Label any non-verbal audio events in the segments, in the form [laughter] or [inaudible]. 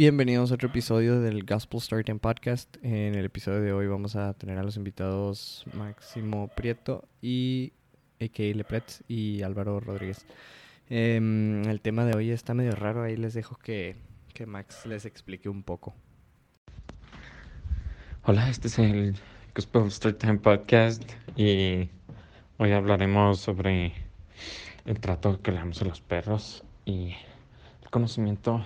Bienvenidos a otro episodio del Gospel Storytime Podcast. En el episodio de hoy vamos a tener a los invitados Máximo Prieto y A.K. Lepretz y Álvaro Rodríguez. Em, el tema de hoy está medio raro, ahí les dejo que, que Max les explique un poco. Hola, este es el Gospel Storytime Podcast y hoy hablaremos sobre el trato que le damos a los perros y el conocimiento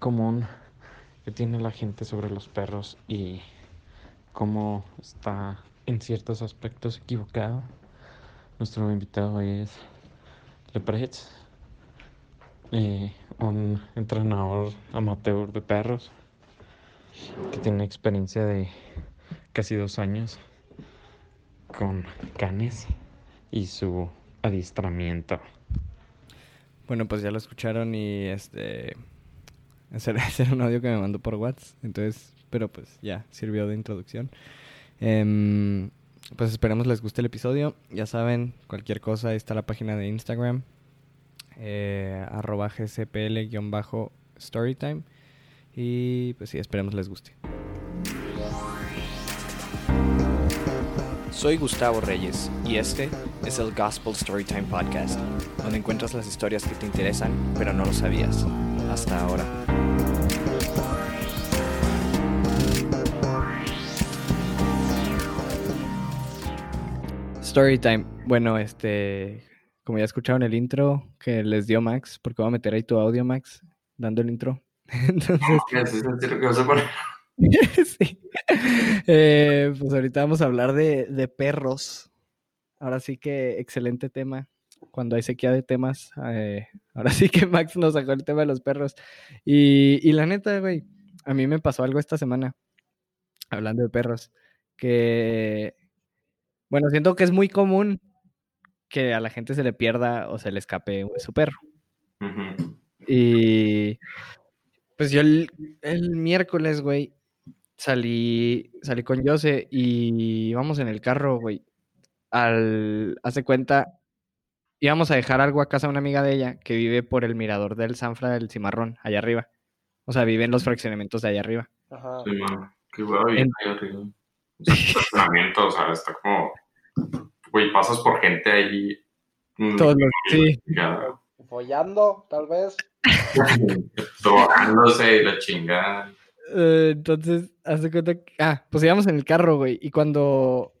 común que tiene la gente sobre los perros y cómo está en ciertos aspectos equivocado. Nuestro invitado hoy es Lepretz, eh, un entrenador amateur de perros que tiene experiencia de casi dos años con canes y su adiestramiento. Bueno, pues ya lo escucharon y este [laughs] ese era, un audio que me mandó por WhatsApp. Entonces, pero pues ya sirvió de introducción. Em, pues esperemos les guste el episodio. Ya saben, cualquier cosa, ahí está la página de Instagram. Eh, arroba gcpl-storytime. Y pues sí, esperemos les guste. Soy Gustavo Reyes y este es el Gospel Storytime Podcast, donde encuentras las historias que te interesan pero no lo sabías hasta ahora. Storytime. Bueno, este, como ya escucharon el intro que les dio Max, porque voy a meter ahí tu audio, Max, dando el intro. [laughs] Entonces, [laughs] sí. Eh, pues ahorita vamos a hablar de, de perros. Ahora sí que excelente tema. Cuando hay sequía de temas, eh, [laughs] ahora sí que Max nos sacó el tema de los perros. Y, y la neta, güey, a mí me pasó algo esta semana, hablando de perros, que, bueno, siento que es muy común que a la gente se le pierda o se le escape su perro. Y pues yo el, el miércoles, güey, salí, salí con Jose y íbamos en el carro, güey. Al, hace cuenta, íbamos a dejar algo a casa de una amiga de ella que vive por el mirador del Sanfra del Cimarrón, allá arriba. O sea, vive en los fraccionamientos de allá arriba. Ajá. Sí, man. Qué huevo, en... ahí arriba. O sea, [laughs] fraccionamiento, o sea, está como. Güey, pasas por gente ahí. Todos los, sí. Follando, tal vez. [laughs] Drogándose y la chingada. Uh, entonces, hace cuenta que, ah, pues íbamos en el carro, güey, y cuando,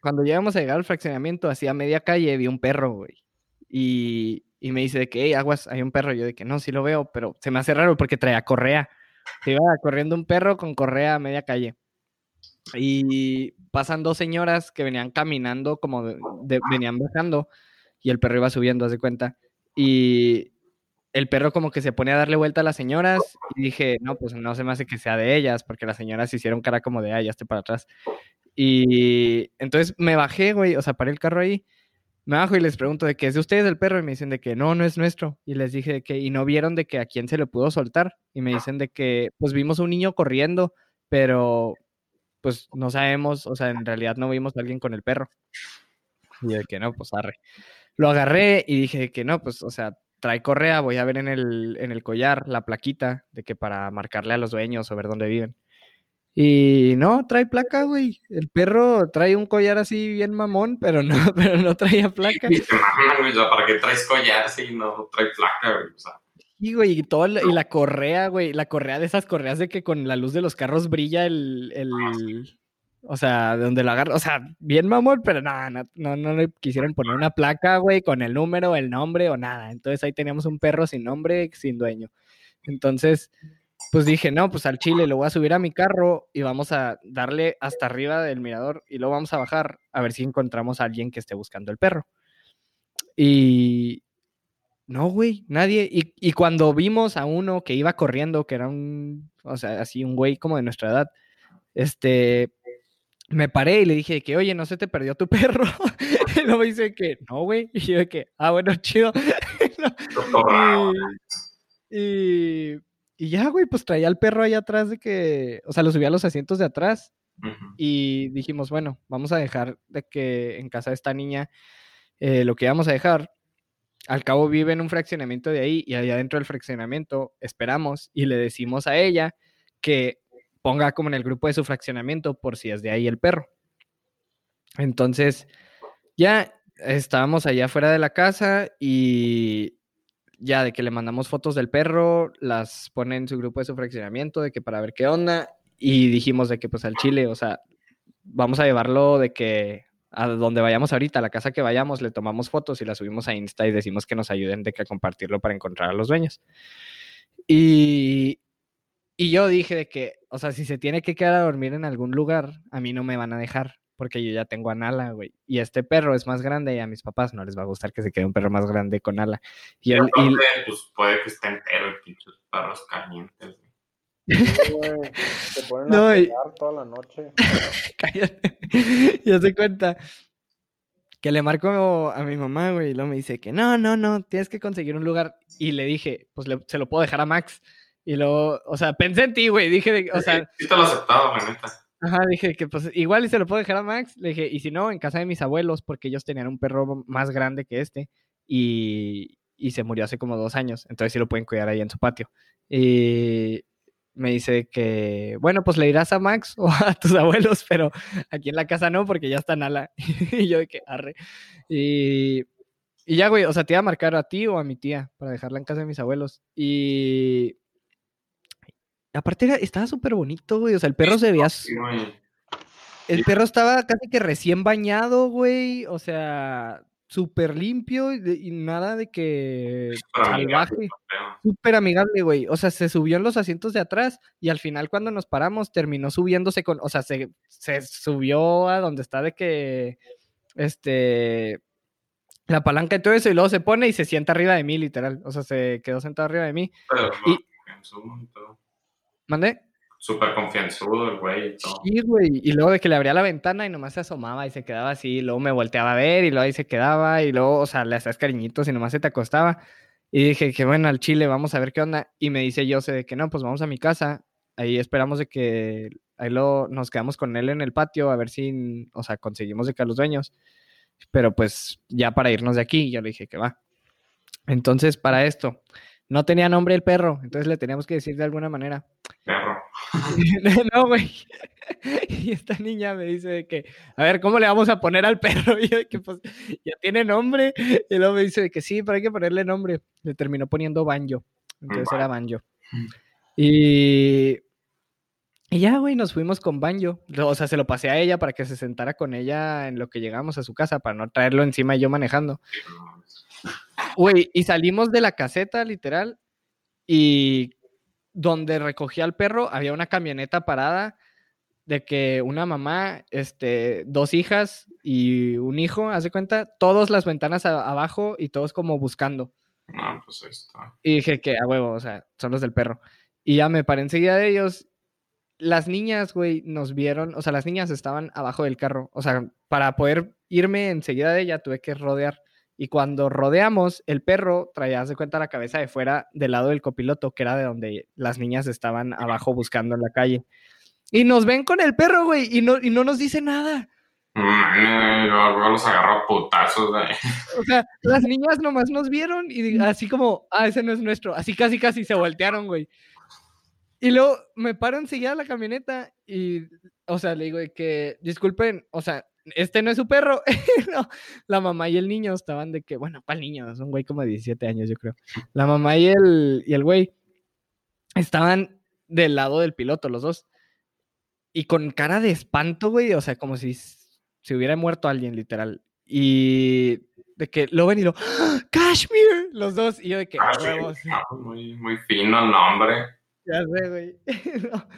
cuando llegamos a llegar al fraccionamiento, hacia media calle, vi un perro, güey, y, y me dice de que, hey, aguas, hay un perro, yo de que no, sí lo veo, pero se me hace raro porque traía correa, se iba corriendo un perro con correa a media calle, y pasan dos señoras que venían caminando, como venían bajando, y el perro iba subiendo, haz de cuenta, y el perro como que se pone a darle vuelta a las señoras y dije, no, pues no se me hace que sea de ellas, porque las señoras hicieron cara como de, ah, ya para atrás. Y entonces me bajé, güey, o sea, paré el carro ahí, me bajo y les pregunto de que es de ustedes el perro y me dicen de que no, no es nuestro. Y les dije de que, y no vieron de que a quién se le pudo soltar. Y me dicen de que, pues vimos un niño corriendo, pero pues no sabemos, o sea, en realidad no vimos a alguien con el perro. Y de que no, pues arre. Lo agarré y dije que no, pues, o sea, trae correa, voy a ver en el, en el collar la plaquita de que para marcarle a los dueños o ver dónde viven. Y no, trae placa, güey. El perro trae un collar así bien mamón, pero no, [laughs] pero no traía placa. Y te maman, güey, ¿para qué traes collar si no trae placa, güey? O sea. Y, güey, y, todo, y la correa, güey, la correa de esas correas de que con la luz de los carros brilla el, el o sea, de donde lo agarra, o sea, bien mamón, pero nada, no, no, no, le quisieron poner una placa, güey, con el número, el nombre o nada. Entonces ahí teníamos un perro sin nombre, sin dueño. Entonces, pues dije, no, pues al chile lo voy a subir a mi carro y vamos a darle hasta arriba del mirador y luego vamos a bajar a ver si encontramos a alguien que esté buscando el perro. Y no, güey, nadie. Y, y cuando vimos a uno que iba corriendo, que era un, o sea, así un güey como de nuestra edad, este, me paré y le dije que, oye, no se te perdió tu perro. [laughs] y luego me dice que, no, güey. Y yo de que, ah, bueno, [laughs] chido. [laughs] y, y, y, ya, güey, pues traía al perro ahí atrás de que, o sea, lo subía a los asientos de atrás. Uh -huh. Y dijimos, bueno, vamos a dejar de que en casa de esta niña eh, lo que íbamos a dejar al cabo vive en un fraccionamiento de ahí y allá dentro del fraccionamiento esperamos y le decimos a ella que ponga como en el grupo de su fraccionamiento por si es de ahí el perro. Entonces, ya estábamos allá afuera de la casa y ya de que le mandamos fotos del perro, las pone en su grupo de su fraccionamiento, de que para ver qué onda, y dijimos de que pues al Chile, o sea, vamos a llevarlo de que a donde vayamos ahorita, a la casa que vayamos, le tomamos fotos y las subimos a Insta y decimos que nos ayuden de que a compartirlo para encontrar a los dueños. Y, y yo dije de que, o sea, si se tiene que quedar a dormir en algún lugar, a mí no me van a dejar porque yo ya tengo a Nala, güey. Y este perro es más grande y a mis papás no les va a gustar que se quede un perro más grande con Nala. Y, él- y- pues puede que esté entero el pinches perros calientes. güey. Sí, güey, Te ponen No, a y- toda la noche. [laughs] Cállate. Ya se cuenta que le marco a mi mamá, güey, y luego me dice que no, no, no, tienes que conseguir un lugar. Y le dije, pues le- se lo puedo dejar a Max. Y luego, o sea, pensé en ti, güey, dije, de- o sea, sí te lo aceptaba, la neta. Ajá, dije que pues igual y se lo puedo dejar a Max. Le dije, y si no, en casa de mis abuelos, porque ellos tenían un perro más grande que este y, y se murió hace como dos años, entonces sí lo pueden cuidar ahí en su patio. Y me dice que, bueno, pues le irás a Max [laughs] o a tus abuelos, pero aquí en la casa no, porque ya está Nala. [laughs] y yo de que arre. Y, y ya, güey, o sea, te iba a marcar a ti o a mi tía para dejarla en casa de mis abuelos. Y aparte era- estaba súper bonito, güey. O sea, el perro se veía Sí, el perro estaba casi que recién bañado, güey. O sea, súper limpio y, de- y nada de que salvaje. Súper amigable, güey. O sea, se subió en los asientos de atrás y al final cuando nos paramos terminó subiéndose con, o sea, se, se subió a donde está de que, este, la palanca y todo eso y luego se pone y se sienta arriba de mí, literal. O sea, se quedó sentado arriba de mí. Pero Y- no. ¿Mandé? Súper confianzudo el güey. Sí, güey. Y luego de que le abría la ventana y nomás se asomaba y se quedaba así. y luego me volteaba a ver y luego ahí se quedaba. Y luego, o sea, le hacías cariñitos y nomás se te acostaba. Y dije que bueno, al chile, vamos a ver qué onda. Y me dice yo de que no, pues vamos a mi casa. Ahí esperamos de que ahí lo, nos quedamos con él en el patio a ver si, o sea, conseguimos de que a los dueños. Pero pues ya para irnos de aquí, yo le dije que va. Entonces, para esto, no tenía nombre el perro, entonces le teníamos que decir de alguna manera. Perro. [laughs] no, güey. Y esta niña me dice de que, a ver, ¿cómo le vamos a poner al perro? [laughs] Y yo de que, pues, ya tiene nombre. Y luego me dice de que sí, pero hay que ponerle nombre. Le terminó poniendo Banjo. Entonces era Banjo. Y, y ya, güey, nos fuimos con Banjo. O sea, se lo pasé a ella para que se sentara con ella en lo que llegamos a su casa, para no traerlo encima y yo manejando. Güey, y salimos de la caseta, literal, y donde recogía al perro había una camioneta parada de que una mamá, este, dos hijas y un hijo, haz de cuenta, todas las ventanas abajo y todos como buscando. No, pues ahí está. Y dije que a huevo, o sea, son los del perro. Y ya me paré enseguida de ellos. Las niñas, güey, nos vieron, o sea, las niñas estaban abajo del carro. O sea, para poder irme enseguida de ella tuve que rodear. Y cuando rodeamos, el perro traía, de cuenta, la cabeza de fuera del lado del copiloto, que era de donde las niñas estaban abajo buscando en la calle. Y nos ven con el perro, güey, y no, y no nos dice nada. Luego los agarro a putazos, güey. O sea, las niñas nomás nos vieron y así como, ah, ese no es nuestro. Así casi casi se voltearon, güey. Y luego me paro enseguida a la camioneta y, o sea, le digo que, disculpen, o sea, este no es su perro. [laughs] No, la mamá y el niño estaban de que, bueno, para el niño, es un güey como de 17 años, yo creo. La mamá y el, y el güey estaban del lado del piloto, los dos. Y con cara de espanto, güey, o sea, como si se hubiera muerto alguien, literal. Y de que lo ven y lo, ¡Ah! ¡Kashmir! Los dos. Y yo de que, Ah, huevos. muy, muy fino el nombre. Ya sé, güey. [laughs]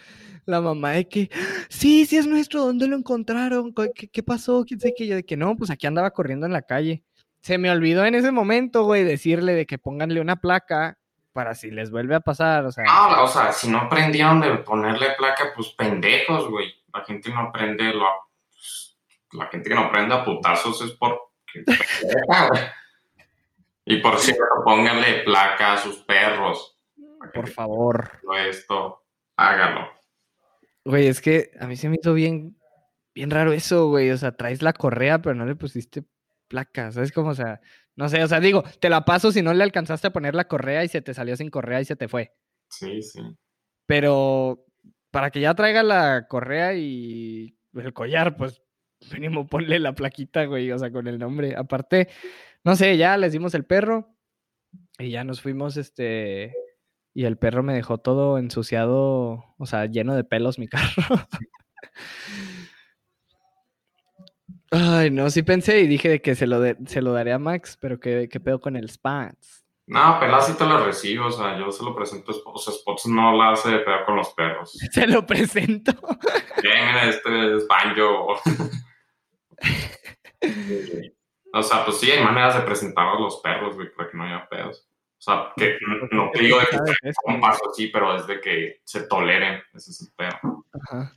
La mamá de que, sí, sí es nuestro, ¿dónde lo encontraron? ¿Qué, pasó? ¿Quién sabe qué? Yo de que no, pues aquí andaba corriendo en la calle. Se me olvidó en ese momento, güey, decirle de que pónganle una placa para si les vuelve a pasar, o sea. No, o sea, si no aprendieron de ponerle placa, pues pendejos, güey. La gente no aprende, lo, pues, la gente que no aprende a putazos es güey. y por cierto, pónganle placa a sus perros. Por favor. Esto, hágalo. Güey, es que a mí se me hizo bien, bien raro eso, güey. O sea, traes la correa, pero no le pusiste placa. ¿Sabes cómo? O sea, No sé, o sea, digo, te la paso si no le alcanzaste a poner la correa y se te salió sin correa y se te fue. Sí, sí. Pero para que ya traiga la correa y el collar, pues mínimo ponle la plaquita, güey, o sea, con el nombre. Aparte, no sé, ya les dimos el perro y ya nos fuimos, este, y el perro me dejó todo ensuciado, o sea, lleno de pelos mi [laughs] carro. Ay, no, sí pensé y dije que se lo, de- se lo daré a Max, pero ¿qué, qué pedo con el Spats? No, Pelas sí te lo recibo, o sea, yo se lo presento a Spots, o sea, Spots no la hace de pedo con los perros. [laughs] Se lo presento. Mira, este es Banjo. [laughs] o sea, pues sí, hay maneras de presentar a los perros, güey, para que no haya pedos. O sea, que no- te digo de que un paso así, pero es de que se toleren, ese es el. Ajá.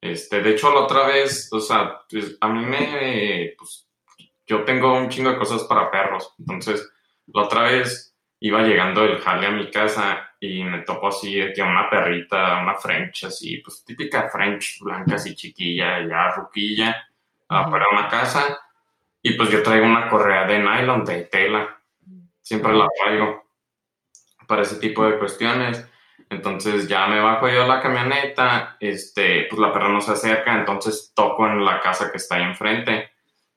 Este, de hecho, la otra vez, o sea, pues, a mí me, pues, yo tengo un chingo de cosas para perros, entonces, la otra vez iba llegando el jale a mi casa y me topó así de que una perrita, una French, así, pues, típica French, blanca, así chiquilla, ya ruquilla, para una casa, y pues yo traigo una correa de nylon, de tela, siempre la traigo para ese tipo de cuestiones. Entonces ya me bajo yo la camioneta, este, pues la perra no se acerca, entonces toco en la casa que está ahí enfrente,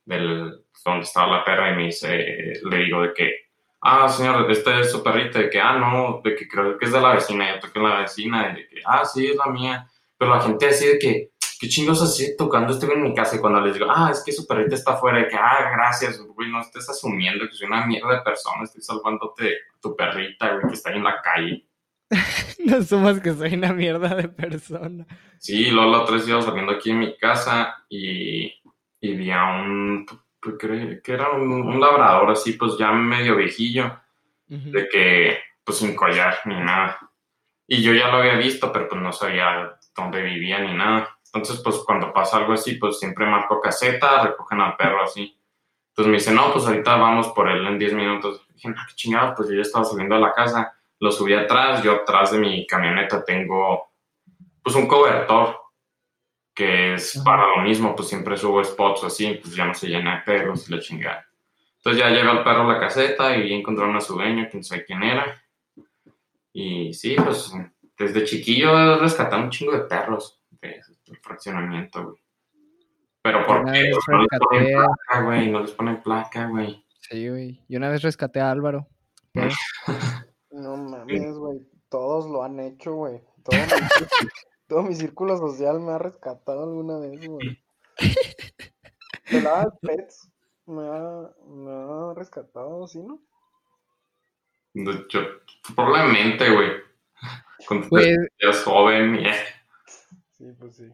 del, donde estaba la perra, y me dice, le digo de que, ah, señor, este es su perrita, de que, ah, no, de que creo que es de la vecina, yo toqué en la vecina, y de que, ah, sí, es la mía, pero la gente así de que, ¿qué chingos así tocando este güey en mi casa? Y cuando les digo, ah, es que su perrita está afuera, de que, ah, gracias, güey, no estés asumiendo que soy una mierda de persona, estoy salvándote tu perrita, güey, que está ahí en la calle. [laughs] No asumas que soy una mierda de persona. Sí, luego otra vez iba saliendo aquí en mi casa y, y vi a un, pues, que era un, un labrador así, pues ya medio viejillo, de que, pues sin collar ni nada. Y yo ya lo había visto, pero pues no sabía dónde vivía ni nada. Entonces, pues cuando pasa algo así, pues siempre marco caseta, recogen al perro así. Entonces me dice, no, pues ahorita vamos por él en 10 minutos. Dije, no, qué chingados, pues yo ya estaba saliendo de la casa. Lo subí atrás, yo atrás de mi camioneta tengo, pues un cobertor, que es para lo mismo, pues siempre subo spots así, pues ya no se llena de perros y la chingada. Entonces ya lleva el perro a la caseta y encontraron a su dueño, quién sabe quién era. Y sí, pues desde chiquillo rescatado un chingo de perros de- del fraccionamiento, güey. Pero ¿por Una qué? No les ponen placa, güey, no les ponen placa, güey. Sí, güey. Y una vez rescaté a Álvaro. Pero- [laughs] No mames, güey. Todos lo han hecho, güey. Todo mi, [laughs] círculo- todo mi círculo social me ha rescatado alguna vez, güey. Peladas Pets me ha, me ha rescatado, ¿sí, no? Yo, probablemente, güey. Cuando Pues, eras joven, y, eh, Sí, pues sí.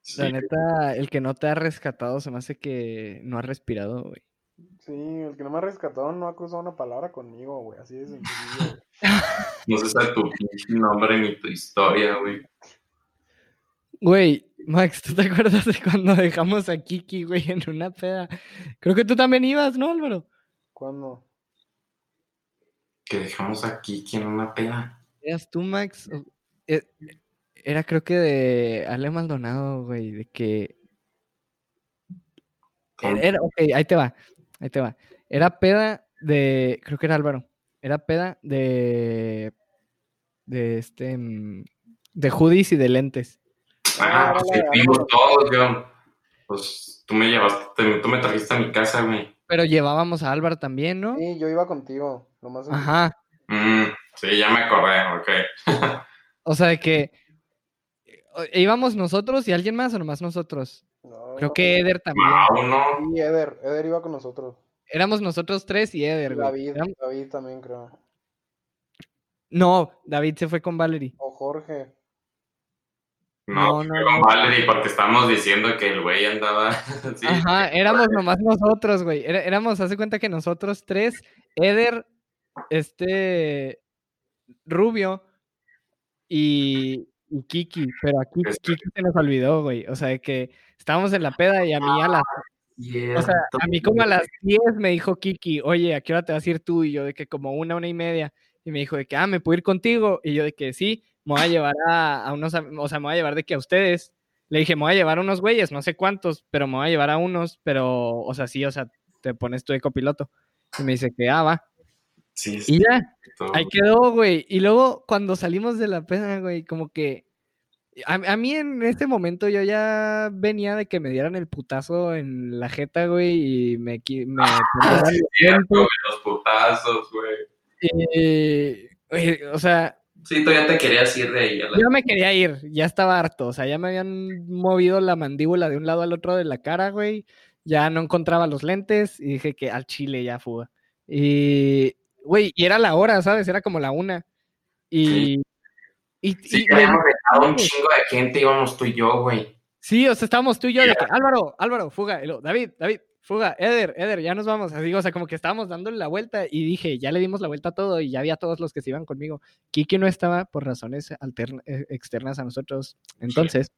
sí, la neta, el que no te ha rescatado se me hace que no ha respirado, güey. Sí, el que no me ha rescatado no ha cruzado una palabra conmigo, güey. Así de sencillo, güey. [laughs] no se sabe tu nombre ni tu historia, güey. Güey, Max, ¿tú te acuerdas de cuando dejamos a Kiki, güey, en una peda? Creo que tú también ibas, ¿no, Álvaro? ¿Cuándo? Que dejamos aquí, ¿quién una peda? ¿Eras tú, Max? O- e- Era creo que de Ale Maldonado, güey, de que... Era, ok, ahí te va, ahí te va. Era peda de, creo que era Álvaro, era peda de, de este, mm, de hoodies y de lentes. Ah, Ah, pues la- fuimos todos, yo. Pues tú me llevaste, te- tú me trajiste a mi casa, güey. Pero llevábamos a Álvaro también, ¿no? Sí, yo iba contigo. Nomás Ajá, Mm, sí, ya me acordé, ok. [laughs] o sea, de que íbamos nosotros y alguien más o nomás nosotros. No, Creo que Eder también. Wow, no. Sí, Eder. Eder iba con nosotros. Éramos nosotros tres y Eder, güey. David, Éram- David también creo. No, David se fue con Valerie. O Jorge. No, No, no, fue con no. Valerie porque estábamos diciendo que el güey andaba. [laughs] sí, Ajá, éramos nomás nosotros, güey. Era- éramos, hace cuenta que nosotros tres, Eder, este, Rubio y, y Kiki, pero aquí Este. Kiki se nos olvidó, güey. O sea, de que estábamos en la peda y a mí a las, o sea, a mí como a las 10 me dijo Kiki, oye, ¿a qué hora te vas a ir tú? Y yo de que como una, una y media. Y me dijo de que, ah, ¿me puedo ir contigo? Y yo de que sí, me voy a llevar a, a unos, o sea, me voy a llevar de que a ustedes. Le dije, me voy a llevar a unos güeyes, no sé cuántos, pero me voy a llevar a unos, pero, o sea, sí, o sea, te pones tu de copiloto. Y me dice que, ah, va. Sí, sí. Y ya, todo. ahí quedó, güey. Y luego cuando salimos de la peda, güey, como que... A, a mí en este momento yo ya venía de que me dieran el putazo en la jeta, güey, y me... me Ah, [laughs] sí, cierto, güey, los putazos, güey. y, güey, o sea, Sí, tú ya te querías ir de ahí. la- yo me quería ir, ya estaba harto, o sea, ya me habían movido la mandíbula de un lado al otro de la cara, güey, ya no encontraba los lentes y dije que al chile ya fuga. Y, güey, y era la hora, ¿sabes? Era como la una. Y... Y, Sí, y le habíamos dejado un chingo de gente, íbamos tú y yo, güey. Sí, o sea, estábamos tú y yo de que, Álvaro, Álvaro, fuga, y luego, David, David, fuga, Eder, Eder, ya nos vamos. Así, o sea, como que estábamos dándole la vuelta y dije, ya le dimos la vuelta a todo y ya había todos los que se iban conmigo. Kiki no estaba por razones alterna- eh, externas a nosotros. Entonces,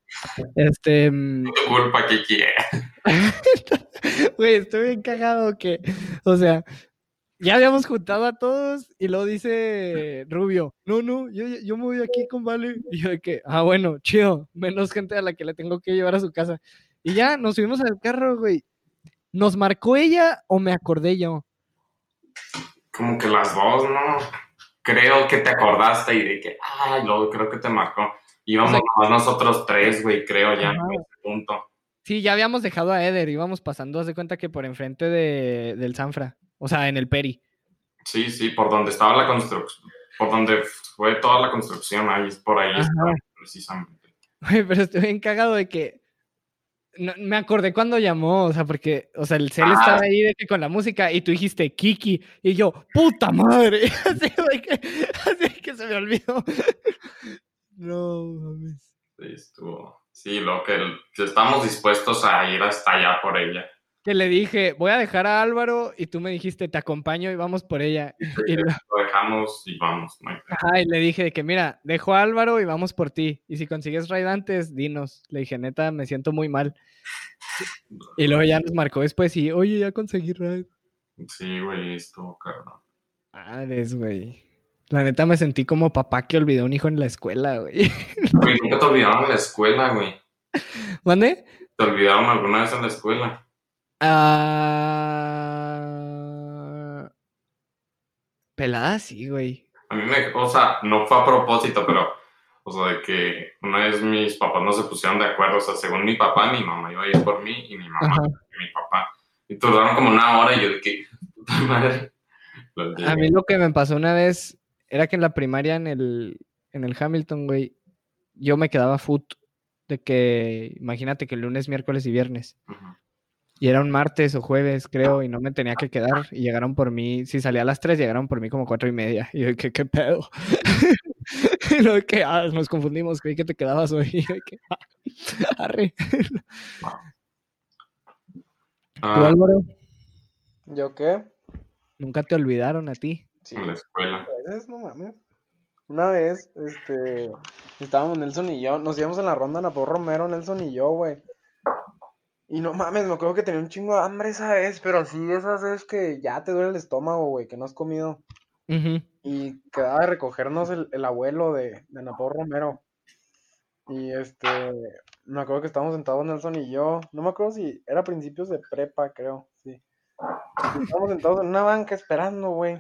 este, mm, Tu culpa, Kiki. [laughs] güey, estoy bien cagado que, o sea, ya habíamos juntado a todos y luego dice Rubio, no, no, yo, yo me voy aquí con Vale. Y yo de que, ah, bueno, chido, menos gente a la que le tengo que llevar a su casa. Y ya nos subimos al carro, güey. ¿Nos marcó ella o me acordé yo? Como que las dos, ¿no? Creo que te acordaste y de que, ay, luego creo que te marcó. Íbamos nosotros tres, güey, creo ya, Ajá. en ese punto. Sí, ya habíamos dejado a Eder, íbamos pasando, haz de cuenta que por enfrente de, del Sanfra, o sea, en el Peri. Sí, sí, por donde estaba la construcción, por donde fue toda la construcción, ahí, por ahí precisamente. [laughs] Pero estoy bien cagado de que. no- me acordé cuando llamó, o sea, porque, o sea, el cel Ah. estaba ahí de que con la música y tú dijiste Kiki y yo, puta madre. [laughs] Así que, así que se me olvidó. [laughs] No mames. Sí, estuvo. Sí, lo que, que estamos dispuestos a ir hasta allá por ella. Que le dije, voy a dejar a Álvaro y tú me dijiste, te acompaño y vamos por ella. Y, lo- Lo dejamos y vamos. no ajá, y le dije de que, mira, dejo a Álvaro y vamos por ti. Y si consigues raid antes, dinos. Le dije, neta, me siento muy mal. Y luego ya nos marcó después y, oye, ya conseguí raid. Sí, güey, estuvo cabrón. Madres, güey. La neta me sentí como papá que olvidó un hijo en la escuela, güey. Güey, nunca te olvidaron en la escuela, güey. [laughs] ¿Mande? ¿Te olvidaron alguna vez en la escuela? Ah... Pelada, sí, güey. A mí me, o sea, no fue a propósito, pero, o sea, de que una vez mis papás no se pusieron de acuerdo, o sea, según mi papá, mi mamá iba a ir por mí y mi mamá Ajá. y mi papá. Y tardaron como una hora y yo de que, puta madre. A mí lo que me pasó una vez era que en la primaria en el, en el Hamilton, güey, yo me quedaba foot de que, imagínate que lunes, miércoles y viernes. Ujú. Y era un martes o jueves, creo, y no me tenía que quedar. Y llegaron por mí, si salía a las 3, llegaron por mí como cuatro y media. Y yo, ¿qué, qué pedo? [laughs] y luego que, ah, nos confundimos, creí que te quedabas hoy. [laughs] Y yo, que, ah, arre. [laughs] ¿Tú, Ah, Álvaro? ¿Yo qué? Nunca te olvidaron a ti. Sí, en la escuela. a veces, no mames. Una vez, este, estábamos Nelson y yo, nos íbamos en la ronda Napo Romero, Nelson y yo, güey. Y no mames, me acuerdo que tenía un chingo de hambre esa vez, pero sí, esas veces que ya te duele el estómago, güey, que no has comido. Y quedaba de recogernos el, el abuelo de, de Napo Romero. Y este, me acuerdo que estábamos sentados Nelson y yo, no me acuerdo si era principios de prepa, creo, sí. Estábamos sentados en una banca esperando, güey.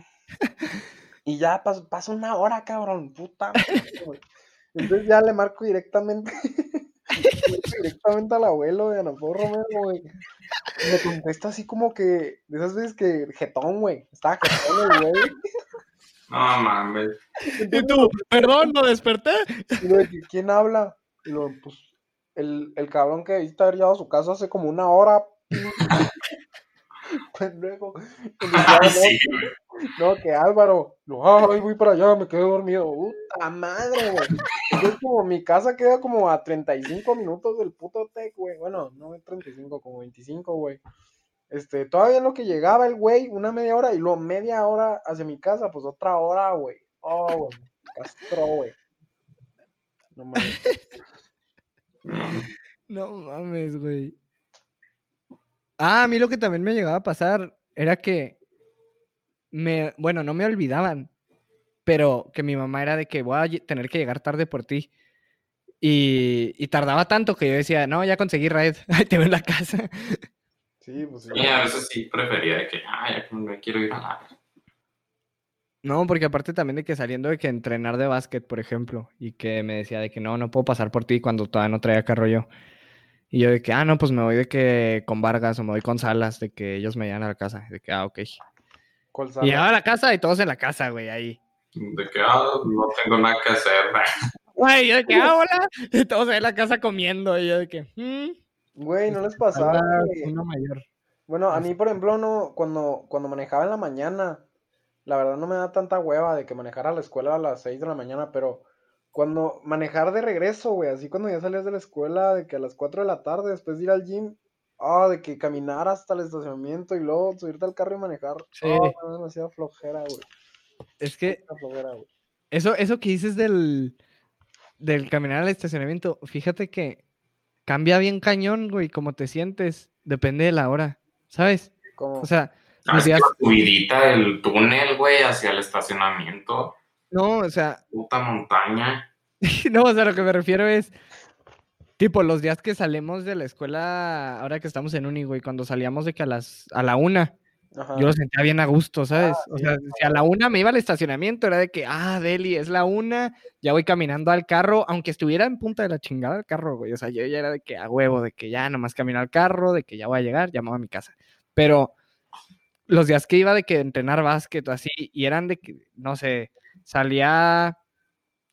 Y ya pasó, pasó una hora, cabrón, puta. madre. Entonces ya le marco directamente, [laughs] directamente al abuelo de Anapo Romero, güey. Me contesta así como que, de esas veces que jetón, güey. Estaba jetón el güey. No mames. Y tú, perdón, no desperté. Y luego, de que, ¿quién habla? Y luego, pues, el, el cabrón que debiste haber llegado a su casa hace como una hora. [laughs] [laughs] Ay, no, sí, güey. No, que Álvaro, no, ay, voy para allá, me quedé dormido. Puta madre, güey. Entonces, como mi casa queda como a 35 minutos del puto tech, güey. Bueno, no 35, como 25, güey. Este, todavía lo que llegaba el güey, una media hora, y luego media hora hacia mi casa, pues otra hora, güey. Oh, güey. Castro, güey. No mames. No mames, güey. Ah, a mí lo que también me llegaba a pasar era que me, bueno, no me olvidaban, pero que mi mamá era de que voy a tener que llegar tarde por ti. Y, y tardaba tanto que yo decía, no, ya conseguí raid, [laughs] ahí te veo en la casa. Sí, pues sí. Y a veces sí prefería de que, ah, ya me quiero ir a la... No, porque aparte también de que saliendo de que entrenar de básquet, por ejemplo, y que me decía de que no, no puedo pasar por ti cuando todavía no traía carro yo. Y yo de que, ah, no, pues me voy de que con Vargas o me voy con Salas, de que ellos me llevan a la casa. De que, ah, ok. ¿Cuál Y sala? llegaba a la casa y todos en la casa, güey, ahí. De que, ah, no tengo nada que hacer. [laughs] Güey, yo de que, ah, hola. Y [laughs] todos ahí en la casa comiendo. Y yo de que, mm, Güey, no les pasaba. Uno mayor. Bueno, a mí, por ejemplo, no, cuando, cuando manejaba en la mañana, la verdad no me da tanta hueva de que manejara a la escuela a las 6 de la mañana, pero cuando manejar de regreso, güey, así cuando ya salías de la escuela, de que a las 4 de la tarde, después de ir al gym, ah, de que caminar hasta el estacionamiento y luego subirte al carro y manejar, Sí. ah, me da demasiada flojera, güey, Es que flojera, güey. Eso, eso que dices del, del caminar al estacionamiento, fíjate que cambia bien cañón, güey, cómo te sientes, depende de la hora, ¿sabes? Como, O sea, Ah, es que días, la subidita del túnel, güey, hacia el estacionamiento, no, o sea, puta montaña. [laughs] no, o sea, lo que me refiero es, tipo, los días que salimos de la escuela, ahora que estamos en uni, güey, cuando salíamos de que a las, a la una, ajá, yo lo sentía bien a gusto, ¿sabes? Ah, o sí, sea, si a la una me iba al estacionamiento, era de que, ah, Deli, es la una, ya voy caminando al carro, aunque estuviera en punta de la chingada el carro, güey. O sea, yo ya era de que a huevo, de que ya nomás camino al carro, de que ya voy a llegar, voy a mi casa. Pero los días que iba de que entrenar básquet o así, y eran de que, no sé, salía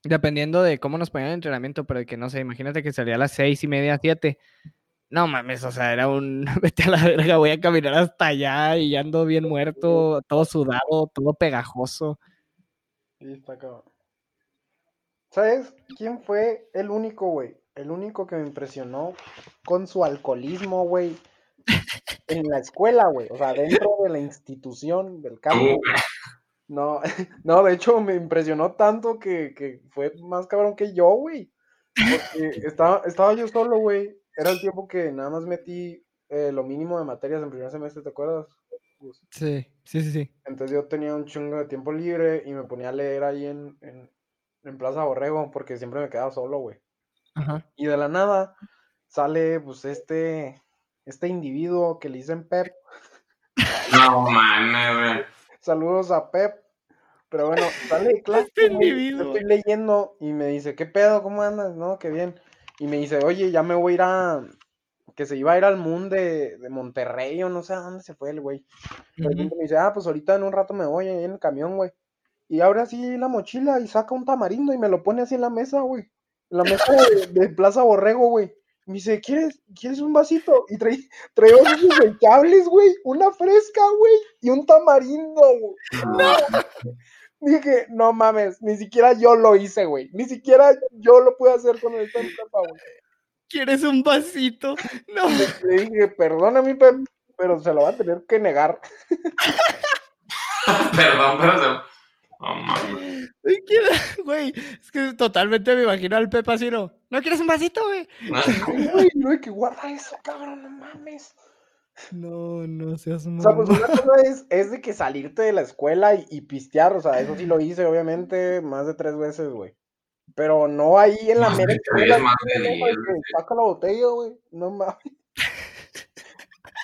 dependiendo de cómo nos ponían el entrenamiento, pero de que no sé, imagínate que salía a las seis y media, siete. No mames, o sea, era un [laughs] vete a la verga, voy a caminar hasta allá y ya ando bien muerto, todo sudado, todo pegajoso. sí, está cabrón. ¿Sabes quién fue el único, güey? El único que me impresionó con su alcoholismo, güey, en la escuela, güey. O sea, dentro de la institución del campo. No, [laughs] no, de hecho me impresionó tanto que, que fue más cabrón que yo, güey. Porque [laughs] estaba, estaba yo solo, güey. Era el tiempo que nada más metí eh, lo mínimo de materias en primer semestre, ¿te acuerdas? Gus? Sí, sí, sí, sí. Entonces yo tenía un chungo de tiempo libre y me ponía a leer ahí en, en, en Plaza Borrego porque siempre me quedaba solo, güey. Ajá. Y de la nada sale pues este, este individuo que le dicen Pep. [laughs] no mames, güey. Saludos a Pep. Pero bueno, sale de [laughs] clase, estoy leyendo y me dice, ¿qué pedo? ¿Cómo andas? No, qué bien. Y me dice, oye, ya me voy a ir a... Que se iba a ir al Moon de, de Monterrey o no sé a dónde se fue el güey. Ujú. repente me dice, ah, pues ahorita en un rato me voy ahí en el camión, güey. Y abre así la mochila y saca un tamarindo y me lo pone así en la mesa, güey. En la mesa de, de Plaza Borrego, güey. Me dice, ¿quieres, ¿quieres un vasito? Y trae, trae dos desechables, güey. Una fresca, güey. Y un tamarindo, güey. Dije, no mames, ni siquiera yo lo hice, güey. Ni siquiera yo lo pude hacer estaba en prepa, güey. ¿Quieres un vasito? No. Le dije, perdona mi Pep, pero se lo va a tener que negar. [laughs] Perdón, pero se... Oh, mames. [laughs] Güey, es que totalmente me imagino al Pepa así, ¿no? ¿No quieres un vasito, güey? [laughs] Güey, no hay que guardar eso, cabrón, no mames. No, no seas O sea, pues una cosa es, es de que salirte de la escuela y, y pistear, o sea, eso sí lo hice, obviamente, más de tres veces, güey. Pero no ahí en la mera escuela, no, saca la botella, güey, no mames,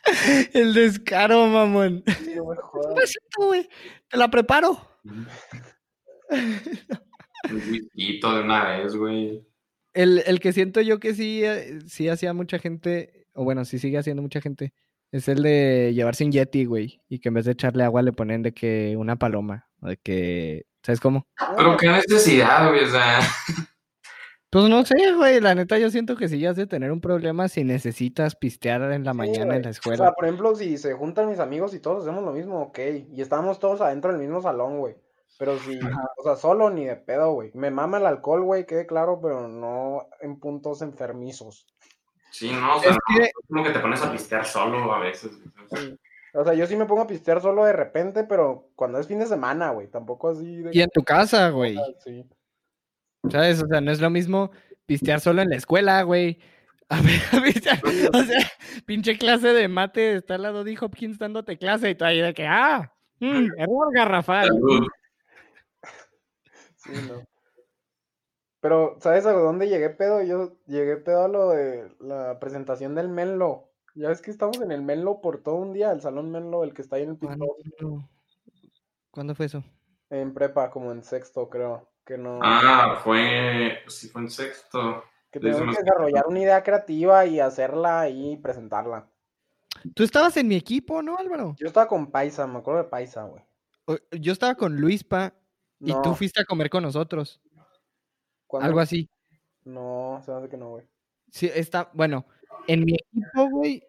[laughs] El descaro, mamón. no me Un jodas. vasito, güey. Te la preparo. [laughs] Un de una vez, güey. El, el que siento yo que sí, eh, sí hacía mucha gente, o bueno, sí sigue haciendo mucha gente, es el de llevarse un Yeti, güey, y que en vez de echarle agua le ponen de que una paloma, o de que, ¿sabes cómo? Pero qué necesidad, güey, o sea... [laughs] Pues no sé, güey, la neta yo siento que sí has de tener un problema si necesitas pistear en la Sí, mañana güey. en la O escuela. sea, por ejemplo, si se juntan mis amigos y todos hacemos lo mismo, ok. Y estábamos todos adentro del mismo salón, güey. Pero si, o sea, solo ni de pedo, güey. Me mama el alcohol, güey, quede claro, pero no en puntos enfermizos. Sí, no, o sea, Es no, que- es como que te pones a pistear solo a veces. o Sí. O sea, yo sí me pongo a pistear solo de repente, pero cuando es fin de semana, güey. Tampoco así de... Y en tu casa, güey, Sí. ¿Sabes? O sea, no es lo mismo pistear solo en la escuela, güey. A ver, [laughs] a pistear- o sea, pinche clase de mate, está al lado de Hopkins dándote clase y tú ahí de que, ah, mm, error garrafal. Sí, no. Pero, ¿sabes a dónde llegué pedo? Yo llegué pedo a lo de la presentación del Menlo, Ya ves que estamos en el Menlo por todo un día, el salón Menlo, el que está ahí en el ¿Cuándo, piso, ¿Cuándo fue eso? en prepa, como en sexto, creo. Que no. Ah, fue. Sí, fue en sexto. que tenemos no que desarrollar una idea creativa y hacerla y presentarla. Tú estabas en mi equipo, ¿no, Álvaro? Yo estaba con Paisa, me acuerdo de Paisa, güey. Yo estaba con Luispa y tú No, fuiste a comer con nosotros. ¿cuándo? Algo así. No, se me hace que no, güey. Sí, está, bueno, en mi equipo, güey.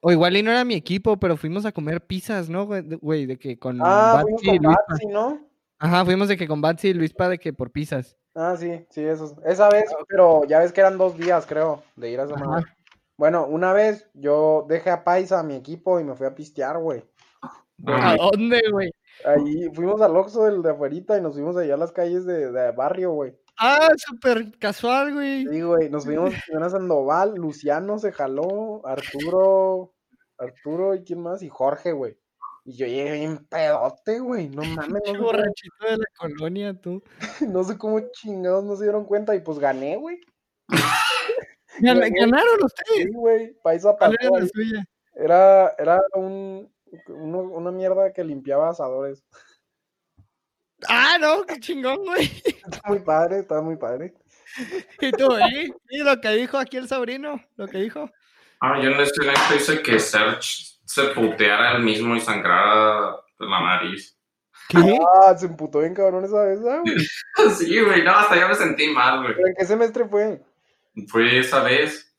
O igual y no era mi equipo, pero fuimos a comer pizzas, ¿no, güey? De- que con Ah, Batsy con Luispa. Batsy, ¿no? Ajá, fuimos de que con Batsy y Luispa de que por pizzas. Ah, sí, sí, eso. Esa vez, pero ya ves que eran dos días, creo, de ir a esa madre. Bueno, una vez yo dejé a Paisa, a mi equipo, y me fui a pistear, güey. ¿A dónde, güey? Ahí fuimos al Oxxo del de afuerita y nos fuimos allá a las calles de, de barrio, güey. Ah, súper casual, güey. Sí, güey, nos fuimos a Sandoval, Luciano se jaló, Arturo, Arturo y quién más, y Jorge, güey. Y yo llegué bien pedote, güey, no mames, [laughs] no sé, Pinche cómo, borrachito de la colonia, tú. [laughs] no sé cómo chingados no se dieron cuenta y pues gané, güey. [laughs] Gan- Güey. ¿Ganaron ustedes? Sí, güey, Paisa ¿Cuál pasó era la ahí. suya? Era, era un, uno- una mierda que limpiaba asadores. Ah, no, qué chingón, güey. Está muy padre, estaba muy padre. Y tú, ¿eh? Y lo que dijo aquí el sobrino, lo que dijo. Ah, yo en ese evento hice que Serge se puteara él mismo y sangrara la nariz. ¿Qué? Ah, se emputó bien cabrón esa vez, güey. [laughs] Sí, güey, no, hasta yo me sentí mal, güey. ¿Pero en qué semestre fue? Fue esa vez.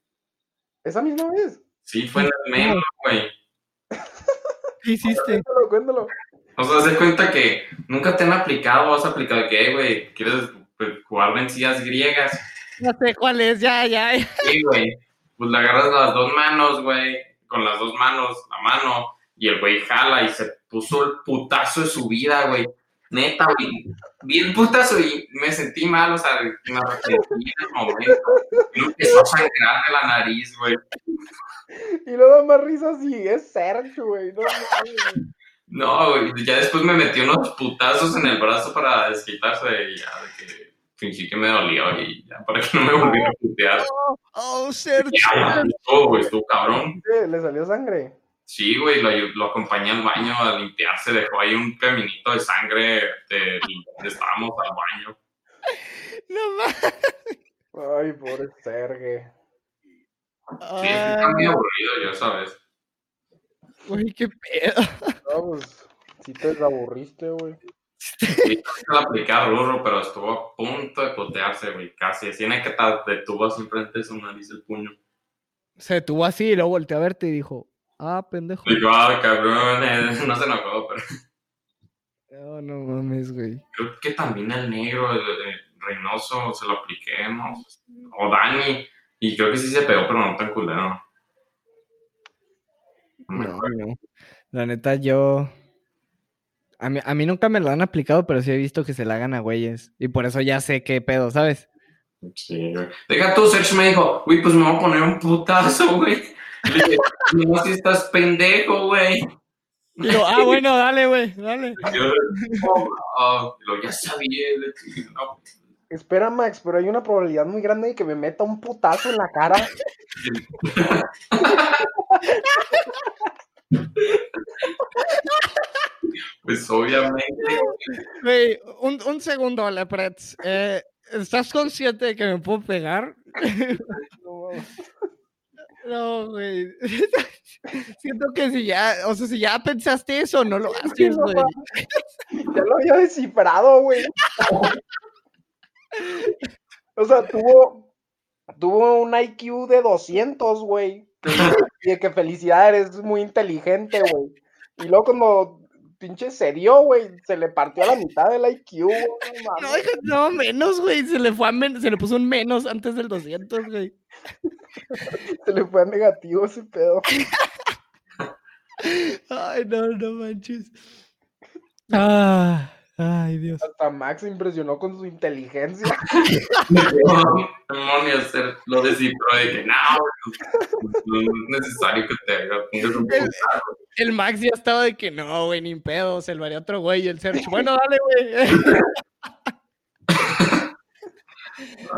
¿Esa misma vez? Sí, fue en el Melo, güey. ¿Qué hiciste? Cuéntalo, cuéntalo. O sea, se cuenta que nunca te han aplicado, has aplicado que, "Eh, güey, ¿quieres jugar vencidas griegas? No sé cuál es, ya, ya. ya. Sí, güey. Pues le agarras las dos manos, güey, con las dos manos, la mano, y el güey jala y se puso el putazo de su vida, güey. Neta, güey. Vi el putazo y me sentí mal, o sea, me arrepentí en el momento. Y me empezó a sangrar de la nariz, güey. Y lo da más risa si es Sergio, güey. No, güey. No, güey, ya después me metí unos putazos en el brazo para desquitarse y ya, de que fingí que me dolió y ya, para que no me volviera a putear. Oh, Sergio. Ya, estuvo, güey, estuvo cabrón. ¿Le salió sangre? Sí, güey, lo, lo acompañé al baño a limpiarse, dejó ahí un caminito de sangre de donde estábamos al baño. No mames. Ay, pobre Serge. Sí, está muy aburrido, ya sabes. Güey, qué pedo. No, pues, sí te desaburriste, güey. Sí, se la apliqué a Rurro, pero estuvo a punto de putearse, güey, casi. El que te detuvo así enfrente de su nariz el puño. Se detuvo así y luego volteó a verte y dijo, ah, pendejo. Digo, ah, cabrón, eh, [laughs] no se enojó, pero No, no mames, güey. creo que también el negro, el, el Reynoso, se lo apliqué, ¿no? O Dani, y creo que sí se pegó, pero no tan culero. No no. La neta, yo. A mí, a mí nunca me lo han aplicado, pero sí he visto que se la hagan a güeyes. Y por eso ya sé qué pedo, ¿sabes? Sí, güey. Deja tú, Serge me dijo, güey, pues me voy a poner un putazo, güey. Le dije, no, si estás pendejo, güey. Yo, ah, bueno, dale, güey, dale. Yo. Y lo ya sabía, no. Espera, Max, pero hay una probabilidad muy grande de que me meta un putazo en la cara. [laughs] Pues obviamente, Güey, un, un segundo, Lepretz. Eh, ¿Estás consciente de que me puedo pegar? [laughs] No, güey. [laughs] Siento que si ya, o sea, si ya pensaste eso, no lo haces, no güey. ya lo había descifrado, güey. O sea, tuvo, tuvo un IQ de 200, güey. Y de que felicidad, eres muy inteligente, güey. Y luego cuando pinche se dio, güey, se le partió a la mitad del IQ, güey. No no, menos, güey. Se le fue a men- se le puso un menos antes del 200, güey. Se le fue a negativo ese pedo. [laughs] Ay, no, no manches. Ah, ay, Dios. Hasta Max se impresionó con su inteligencia. [laughs] demonios, lo descifró de que no, no es necesario que te haga, pongas un El-. El Max ya estaba de que no, güey, ni pedo. Se lo haría otro güey. Y el Sergio, bueno, dale, güey. [laughs]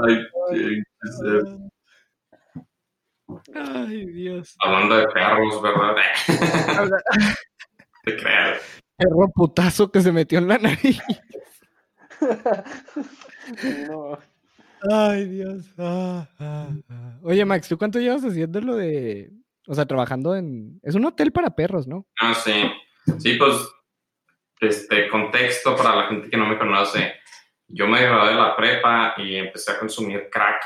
Ay, qué ser. Ay, Dios. Hablando de perros, ¿verdad? [laughs] Te creas. Perro putazo que se metió en la nariz. No, Ay, Dios. Ah, ah, ah. Oye, Max, ¿tú cuánto llevas haciendo lo de. O sea, trabajando en. Es un hotel para perros, ¿no? Ah, sí. Sí, pues, este contexto para la gente que no me conoce. Yo me gradué de la prepa y empecé a consumir crack.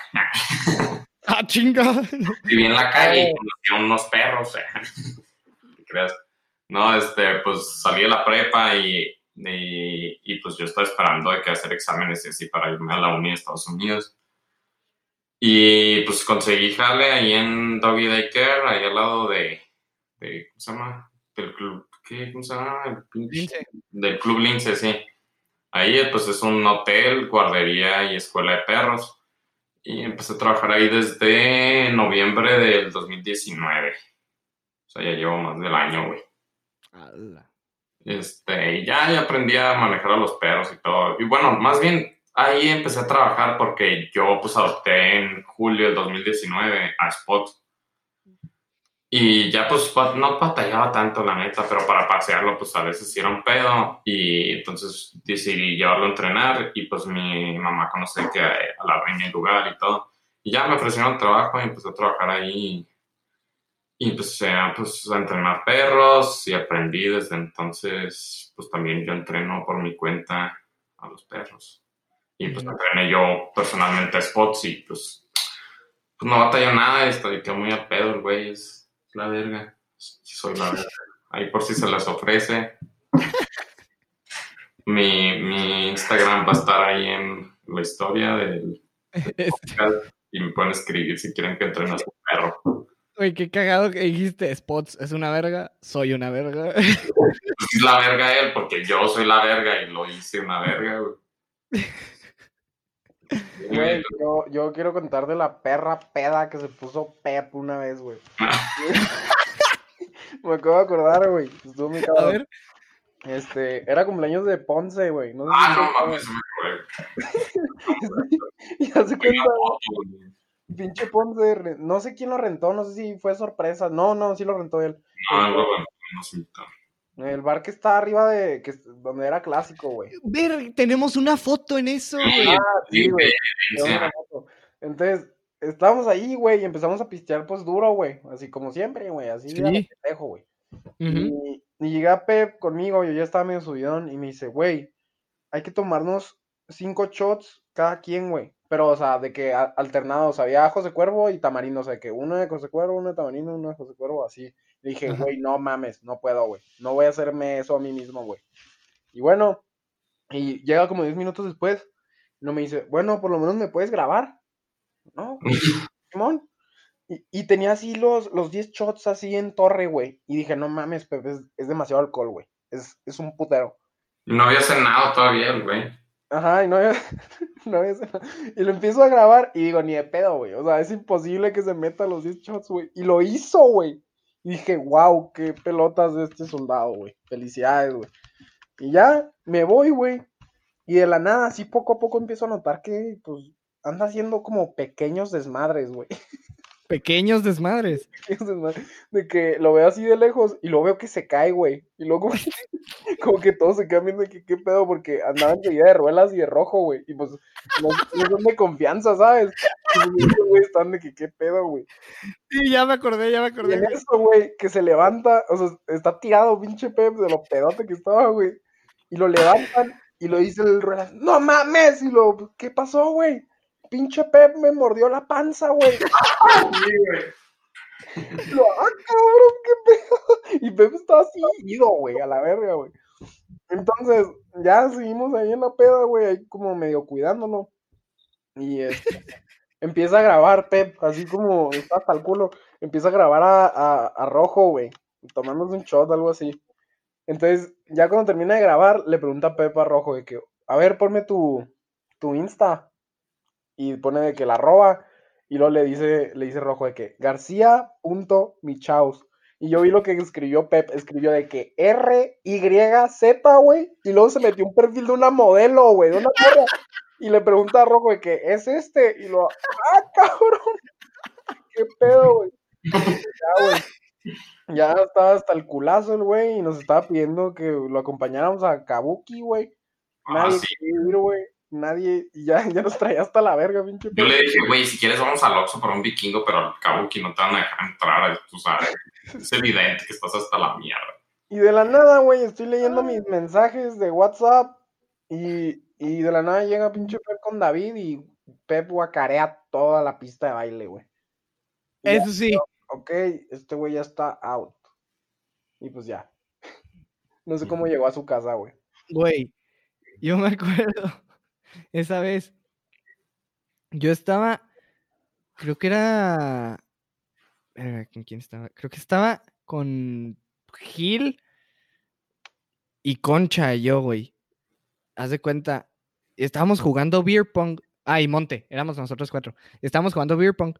¡Ah, chinga! Viví en la calle y conocí a unos perros. [laughs] ¿Qué creas? No, este, pues salí de la prepa y, y, y, pues yo estaba esperando de que hacer exámenes y así para irme a la uni de Estados Unidos. Y pues conseguí jale ahí en Doggy Daycare, ahí al lado de, de ¿cómo se llama? Del club, ¿qué? ¿Cómo se llama? Lince. Del Club Lince, sí. Ahí pues es un hotel, guardería y escuela de perros. Y empecé a trabajar ahí desde noviembre del 2019. O sea, ya llevo más del año, güey. Ala. Este, ya, ya aprendí a manejar a los perros y todo. Y bueno, más bien ahí empecé a trabajar porque yo pues adopté en julio del 2019 a Spot. Y ya pues no batallaba tanto, la neta, pero para pasearlo pues a veces un pedo. Y entonces decidí llevarlo a entrenar y pues mi mamá conoce que a la reina el lugar y todo. Y ya me ofrecieron trabajo y empecé a trabajar ahí. Y empecé a, pues, a entrenar perros y aprendí desde entonces, pues también yo entreno por mi cuenta a los perros. Y pues entrené yo personalmente a spots y pues, pues no batalló nada, estoy que muy a pedo el güey, es la verga. Soy la verga. Ahí por si se les ofrece. [laughs] Mi, mi Instagram va a estar ahí en la historia del [laughs] podcast y me pueden escribir si quieren que entrene a su perro. Güey, qué cagado que dijiste. Spots es una verga, soy una verga. Pues [laughs] es la verga él, porque yo soy la verga y lo hice una verga, güey. [laughs] Güey, yo, yo quiero contar de la perra peda que se puso Pep una vez, güey. [laughs] Me acabo de acordar, güey. Estuvo muy A cabrón. ver, Este, era cumpleaños de Ponce, güey. No sé Ah, si no mames, me saben. Y hace acuerdo. cuenta, pinche Ponce, no sé quién lo rentó, no sé si fue sorpresa. No, no, sí lo rentó él. No, no, no, sé. El bar que está arriba de, que, donde era clásico, güey. ver, tenemos una foto en eso, güey. Ah, sí, güey. Entonces, estábamos ahí, güey, y empezamos a pistear, pues, duro, güey. Así como siempre, güey, así Sí. pendejo, güey. Y, y llega Pep conmigo, yo ya estaba medio subidón, y me dice, güey, hay que tomarnos cinco shots cada quien, güey. Pero, o sea, de que alternados, había José Cuervo y Tamarindo, o sea, que uno de José Cuervo, uno de Tamarindo, uno de José Cuervo, así. Le dije, güey, no mames, no puedo, güey. No voy a hacerme eso a mí mismo, güey. Y bueno, y llega como 10 minutos después, no me dice, bueno, por lo menos me puedes grabar. No, [laughs] Simón. Y, y tenía así los, los 10 shots así en torre, güey. Y dije, no mames, Pepe, es, es demasiado alcohol, güey. Es, es un putero. No había cenado todavía güey. Ajá, y no había, [laughs] no había. Y lo empiezo a grabar y digo, ni de pedo, güey. O sea, es imposible que se meta los 10 shots, güey. Y lo hizo, güey. Y dije, wow, qué pelotas de este soldado, güey. Felicidades, güey. Y ya me voy, güey. Y de la nada, así poco a poco empiezo a notar que, pues, anda haciendo como pequeños desmadres, güey. [laughs] Pequeños desmadres. [laughs] pequeños desmadres. De que lo veo así de lejos y lo veo que se cae, güey. Y luego como [laughs] que, como que todos se quedan viendo que qué pedo porque andaba enseguida de ruelas y de rojo, güey. Y pues no, no son de confianza, ¿sabes? Y estos güeyes están de que qué pedo, güey. Sí, ya me acordé, ya me Y acordé. en güey. eso, güey, que se levanta, o sea, está tirado pinche Pep de lo pedote que estaba, güey. Y lo levantan y lo dice el ruelas, no mames, y lo, ¿qué pasó, güey? Pinche Pep me mordió la panza, güey. [laughs] Y lo, ah, cabrón, qué pedo. Y Pep estaba así ido, güey, a la verga, güey. Entonces, ya seguimos ahí en la peda, güey, ahí como medio cuidándolo. Y este, [laughs] empieza a grabar Pep, así como está hasta el culo. Empieza a grabar a, a, a Rojo, güey, tomándose un shot, algo así. Entonces, ya cuando termina de grabar, le pregunta a Pep a Rojo de que, a ver, ponme tu, tu Insta. Y pone de que la roba. Y luego le dice, le dice Rojo de que García.michaus. Y yo vi lo que escribió Pep, escribió de que R-Y-Z, güey. Y luego se metió un perfil de una modelo, güey, de una morra. Y le pregunta a Rojo de que es este. Y lo, ah, cabrón. [laughs] ¿Qué pedo, güey? Ya, güey. Ya estaba hasta el culazo el güey y nos estaba pidiendo que lo acompañáramos a Kabuki, güey. Ah, Nadie sí. quería ir, güey. Nadie, y ya, ya nos traía hasta la verga, pinche. Yo le dije, güey, si quieres vamos al Oxxo por un vikingo, pero al Kabuki no te van a dejar entrar, tú sabes. Es evidente que estás hasta la mierda. Y de la nada, güey, estoy leyendo mis mensajes de WhatsApp y, y de la nada llega pinche Pep con David y Pep guacarea toda la pista de baile, güey. Ya, Eso sí. ok, este güey ya está out. Y pues ya. [laughs] No sé cómo llegó a su casa, güey. Güey, yo me acuerdo esa vez. Yo estaba, creo que era, ¿con quién estaba? Creo que estaba con Gil y Concha y yo, güey. Haz de cuenta, estábamos jugando beer pong. Ah, y Monte, éramos nosotros cuatro. Estábamos jugando beer pong.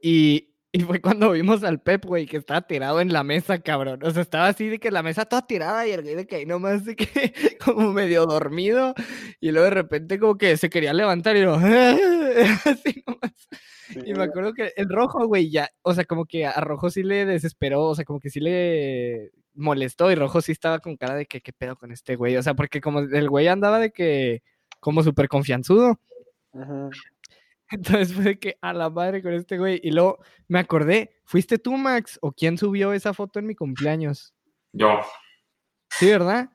Y, y fue cuando vimos al Pep, güey, que estaba tirado en la mesa, cabrón. O sea, estaba así de que la mesa toda tirada y el güey de que ahí nomás de que [laughs] como medio dormido. Y luego de repente como que se quería levantar y lo... [laughs] así nomás. Sí, Y me acuerdo que el rojo, güey, ya, o sea, como que a rojo sí le desesperó, o sea, como que sí le molestó y rojo sí estaba con cara de que qué pedo con este güey, o sea, porque como el güey andaba de que como súper confianzudo, Ujú. Entonces fue de que a la madre con este güey, y luego me acordé, ¿fuiste tú, Max, o quién subió esa foto en mi cumpleaños? Yo, Sí, ¿verdad?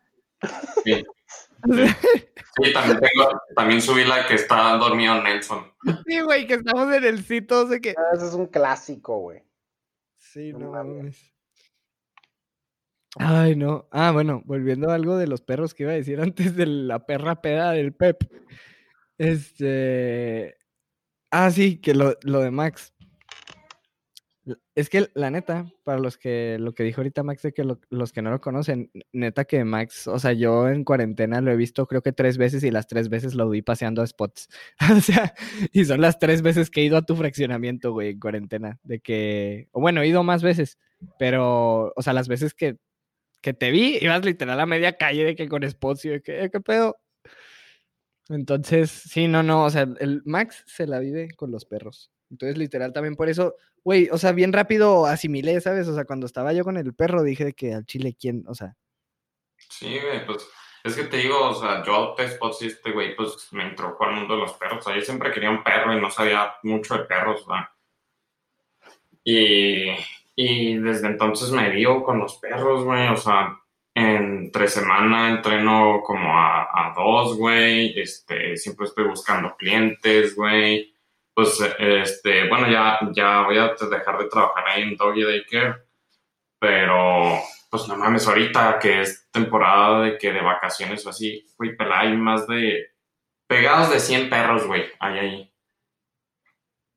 sí. Sí, también, tengo, también subí la que está dormido Nelson. Sí, güey, que estamos en el sitio, de que... Ah, Ese es un clásico, güey. Sí, No mames. Ay, no. Ah, bueno, volviendo a algo de los perros que iba a decir antes de la perra peda del Pep. Este. Ah, sí, que lo, lo de Max. Es que la neta, para los que lo que dijo ahorita Max de que lo- los que no lo conocen, neta que Max, o sea, yo en cuarentena lo he visto creo que tres veces y las tres veces lo vi paseando a spots. [laughs] O sea, y son las tres veces que he ido a tu fraccionamiento, güey, en cuarentena. De que, o bueno, he ido más veces, pero, o sea, las veces que, que te vi, ibas literal a media calle de que con spots y de que, "Eh, ¿qué pedo? Entonces, sí, no, no, o sea, el Max se la vive con los perros. Entonces, literal, también por eso, güey, o sea, bien rápido asimilé, ¿sabes? O sea, cuando estaba yo con el perro, dije que al chile, ¿quién? O sea, Sí, güey, pues es que te digo, o sea, yo adopté spots y este güey, pues me introdujo al mundo de los perros. O sea, yo siempre quería un perro y no sabía mucho de perros, ¿verdad? Y, y desde entonces me dio con los perros, güey, o sea, entre semana entreno como a, a dos, güey, este, siempre estoy buscando clientes, güey. Pues, este, bueno, ya, ya voy a dejar de trabajar ahí en Doggy Daycare, pero pues no mames, ahorita que es temporada de que de vacaciones o así, güey, pero hay más de pegados de 100 perros, güey, hay ahí.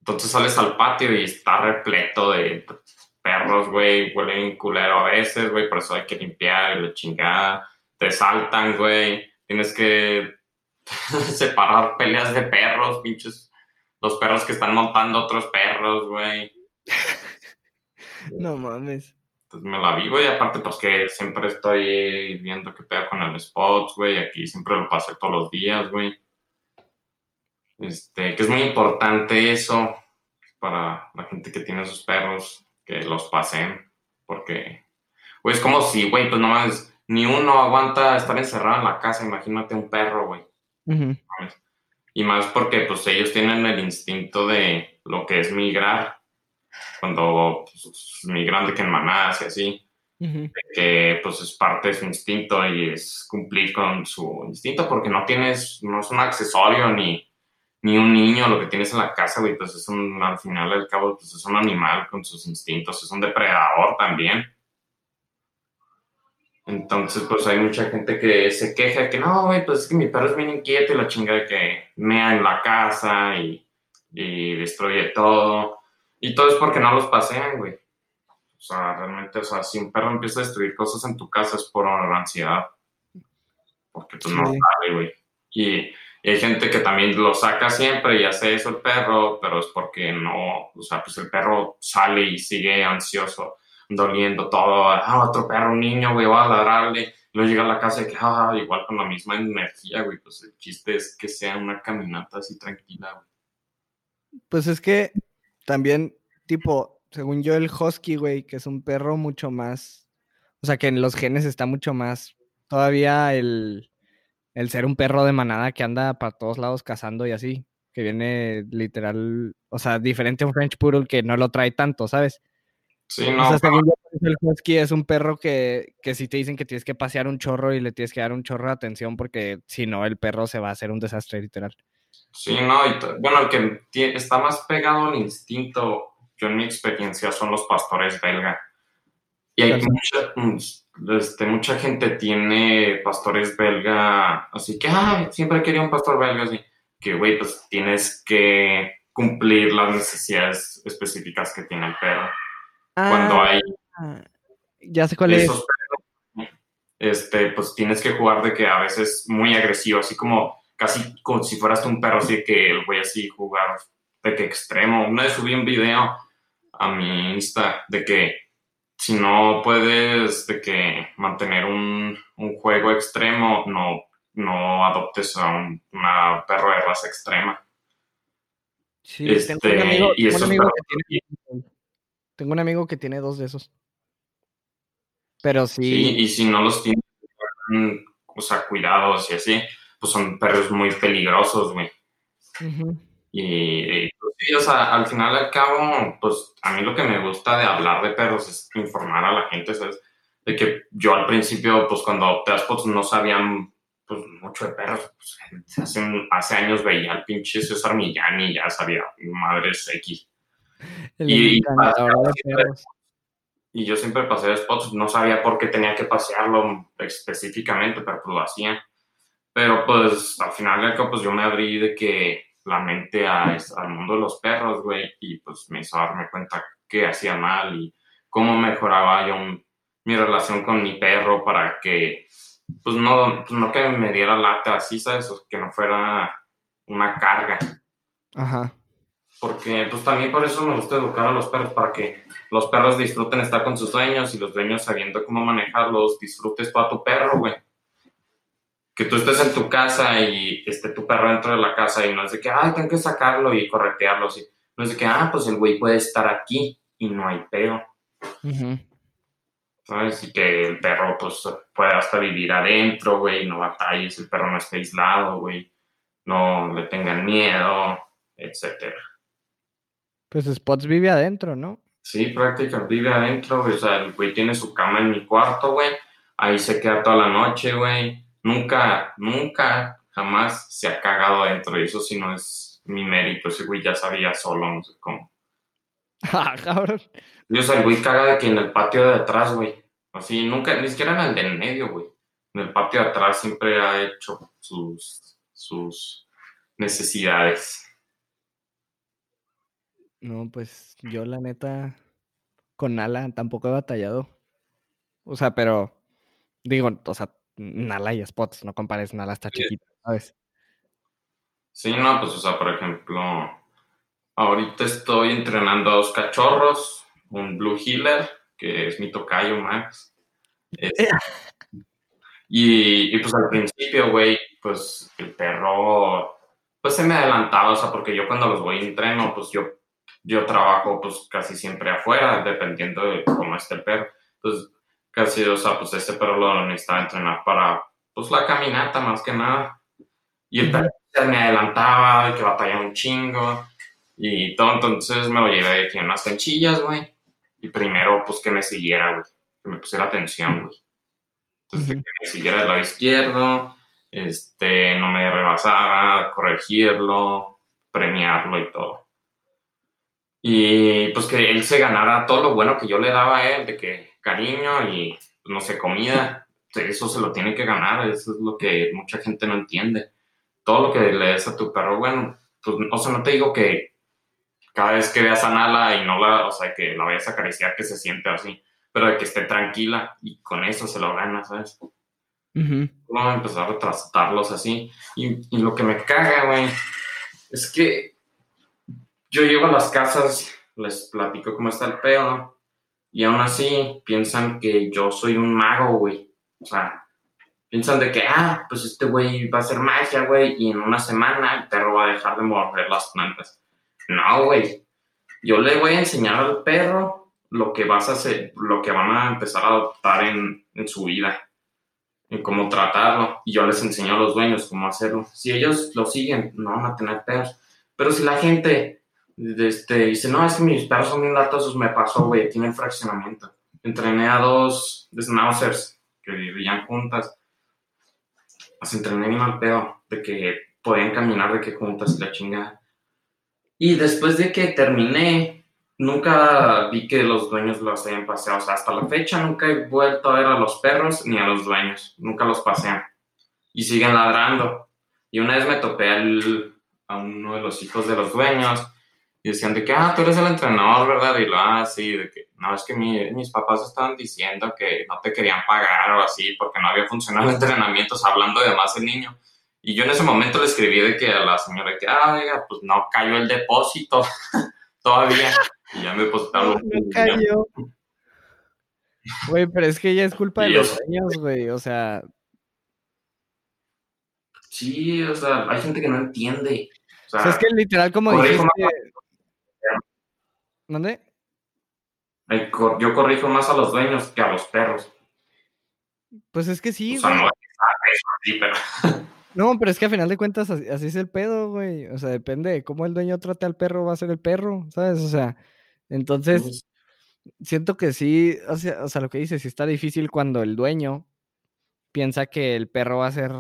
Entonces sales al patio y está repleto de perros, güey, huelen culero a veces, güey, por eso hay que limpiar y la chingada. Te saltan, güey, tienes que [laughs] separar peleas de perros, pinches. Los perros que están montando otros perros, güey. no mames. Entonces me la vivo y aparte pues que siempre estoy viendo qué pedo con el spots, güey. Aquí siempre lo pasé todos los días, güey. Este, que es muy importante eso para la gente que tiene sus perros, que los pasen. Porque, güey, es como si, güey, pues no más, ni uno aguanta estar encerrado en la casa. Imagínate un perro, güey. Y más porque pues ellos tienen el instinto de lo que es migrar. Cuando pues, migran de que en manadas y así que pues es parte de su instinto y es cumplir con su instinto porque no tienes, no es un accesorio ni, ni un niño lo que tienes en la casa, güey, pues es un, al final del cabo, pues es un animal con sus instintos, es un depredador también. Entonces, pues hay mucha gente que se queja que no, güey, pues es que mi perro es bien inquieto y la chinga de que mea en la casa y, y destruye todo. Y todo es porque no los pasean, güey. O sea, realmente, o sea, si un perro empieza a destruir cosas en tu casa es por ansiedad. Porque pues no Sí. sale, güey. Y, y hay gente que también lo saca siempre y hace eso el perro, pero es porque no, o sea, pues el perro sale y sigue ansioso, doliendo todo. Ah, otro perro, un niño, güey, va a ladrarle. Luego llega a la casa y que, ah, igual con la misma energía, güey. Pues el chiste es que sea una caminata así tranquila, güey. Pues es que también, tipo, según yo, el husky, güey, que es un perro mucho más, o sea, que en los genes está mucho más, todavía el, el ser un perro de manada que anda para todos lados cazando y así, que viene literal, o sea, diferente a un French Poodle que no lo trae tanto, ¿sabes? Sí, O no, sea, pero- según eso el husky es un perro que, que si te dicen que tienes que pasear un chorro y le tienes que dar un chorro de atención porque si no, el perro se va a hacer un desastre literal. sí, no, y bueno, el que está más pegado al instinto, yo en mi experiencia, son los pastores belga. Y hay mucha, mm, este, mucha gente tiene pastores belga, así que, ah, siempre quería un pastor belga, así que, güey, pues tienes que cumplir las necesidades específicas que tiene el perro. Cuando hay Ah, ya sé cuál es. esos perros, este, pues tienes que jugar de que a veces muy agresivo, así como casi como si fueras un perro, así que el güey así jugar de que extremo. Una vez subí un video a mi Insta de que si no puedes de que mantener un, un juego extremo, no, no adoptes a un una perro de raza extrema. Sí, tengo este, un amigo, y tengo un esos amigo perros- que tiene, tengo un amigo que tiene dos de esos. Pero sí, Sí, y si no los tienes, o sea, cuidados y así, pues son perros muy peligrosos, güey. Y, y, pues, sí, o sea, al final y al cabo, pues a mí lo que me gusta de hablar de perros es informar a la gente, ¿sabes? De que yo al principio, pues cuando adopté a Spots no sabían pues mucho de perros. Pues, hace, hace años veía al pinche César Millán y ya sabía madres X. el y- perros. Y yo siempre pasé de spots, no sabía por qué tenía que pasearlo específicamente, pero pues lo hacía. Pero pues al final pues yo me abrí de que la mente a, al mundo de los perros, güey, y pues me hizo darme cuenta qué hacía mal y cómo mejoraba yo mi relación con mi perro para que, pues no, pues, no que me diera lata así, ¿sabes? O que no fuera una carga Ajá. porque pues también por eso me gusta educar a los perros, para que los perros disfruten estar con sus dueños y los dueños sabiendo cómo manejarlos, disfrutes tú a tu perro, güey. Que tú estés en tu casa y esté tu perro dentro de la casa y no es de que, ay, tengo que sacarlo y corretearlo, así. No es de que, ah, pues el güey puede estar aquí y no hay peo, ujú. ¿sabes? Y que el perro, pues, pueda hasta vivir adentro, güey, no batalles, el perro no esté aislado, güey, no le tengan miedo, etcétera. Pues Spots vive adentro, ¿no? Sí, prácticamente vive adentro, güey. O sea, el güey tiene su cama en mi cuarto, güey. Ahí se queda toda la noche, güey. Nunca, nunca, jamás se ha cagado adentro. Y eso sí no es mi mérito. Ese güey ya sabía solo, no sé cómo. [laughs] Ah, cabrón. Y, o sea, el güey caga de que en el patio de atrás, güey. Así, nunca, ni siquiera en el del medio, güey. En el patio de atrás siempre ha hecho sus, sus necesidades. No, pues yo la neta con Nala tampoco he batallado. O sea, pero digo, o sea, Nala y Spots, no compares, Nala está Sí. chiquita, ¿sabes? Sí, no, pues, o sea, por ejemplo, ahorita estoy entrenando a dos cachorros, un Blue Healer, que es mi tocayo, Max. Este, [laughs] y, y, pues al principio, güey, pues el perro, pues se me adelantaba, o sea, porque yo cuando los voy a entreno, pues yo, yo trabajo pues casi siempre afuera, dependiendo de cómo esté el perro. Entonces, casi, o sea, pues este perro lo necesitaba entrenar para, pues la caminata más que nada. Y el perro me adelantaba y que batallaba un chingo y todo, entonces me lo llevé que unas canchillas, güey. Y primero, pues que me siguiera, güey, que me pusiera atención, güey. Entonces, de Ujú. que me siguiera del lado izquierdo, este, no me rebasara, corregirlo, premiarlo y todo. Y pues que él se ganara todo lo bueno que yo le daba a él, de que cariño y, no sé, comida, eso se lo tiene que ganar, eso es lo que mucha gente no entiende. Todo lo que le des a tu perro, bueno, pues, o sea, no te digo que cada vez que veas a Nala y no la, o sea, que la vayas a acariciar, que se siente así, pero de que esté tranquila y con eso se lo gana, ¿sabes? Ujú. Vamos a empezar a tratarlos así. Y, y lo que me caga, güey, es que yo llego a las casas, les platico cómo está el pedo, y aún así piensan que yo soy un mago, güey. O sea, piensan de que, ah, pues este güey va a hacer magia, güey, y en una semana el perro va a dejar de morder las plantas. No, güey. yo le voy a enseñar al perro lo que vas a hacer, lo que van a empezar a adoptar en, en su vida, en cómo tratarlo. Y yo les enseño a los dueños cómo hacerlo. Si ellos lo siguen, no van a tener perros. Pero si la gente este, dice, no, es que mis perros son bien latosos, me pasó, güey, aquí en el fraccionamiento. Entrené a dos schnauzers que vivían juntas. Las entrené bien al pedo, de que podían caminar de que juntas la chingada. Y después de que terminé, nunca vi que los dueños los hayan paseado. O sea, hasta la fecha nunca he vuelto a ver a los perros ni a los dueños. Nunca los pasean. Y siguen ladrando. Y una vez me topé al, a uno de los hijos de los dueños y decían de que, ah, tú eres el entrenador, ¿verdad? Y lo, ah, sí, de que, no, es que mi, mis papás estaban diciendo que no te querían pagar o así porque no había funcionado el entrenamiento, hablando de más el niño. Y yo en ese momento le escribí de que a la señora que, ah, oiga, pues no cayó el depósito [laughs] todavía. Y ya me depositaron. No, no cayó. Güey, pero es que ya es culpa de Y los dueños, güey. O sea, Sí, o sea, hay gente que no entiende. O o sea, sea, es que literal como dijiste... ¿Dónde? yo corrijo más a los dueños que a los perros. Pues es que sí, o sea, güey. no es pero [laughs] No, pero es que a final de cuentas así, así es el pedo, güey. O sea, depende de cómo el dueño trate al perro, va a ser el perro, ¿sabes? O sea, entonces pues, siento que sí, o sea, o sea, lo que dices, sí está difícil cuando el dueño piensa que el perro va a ser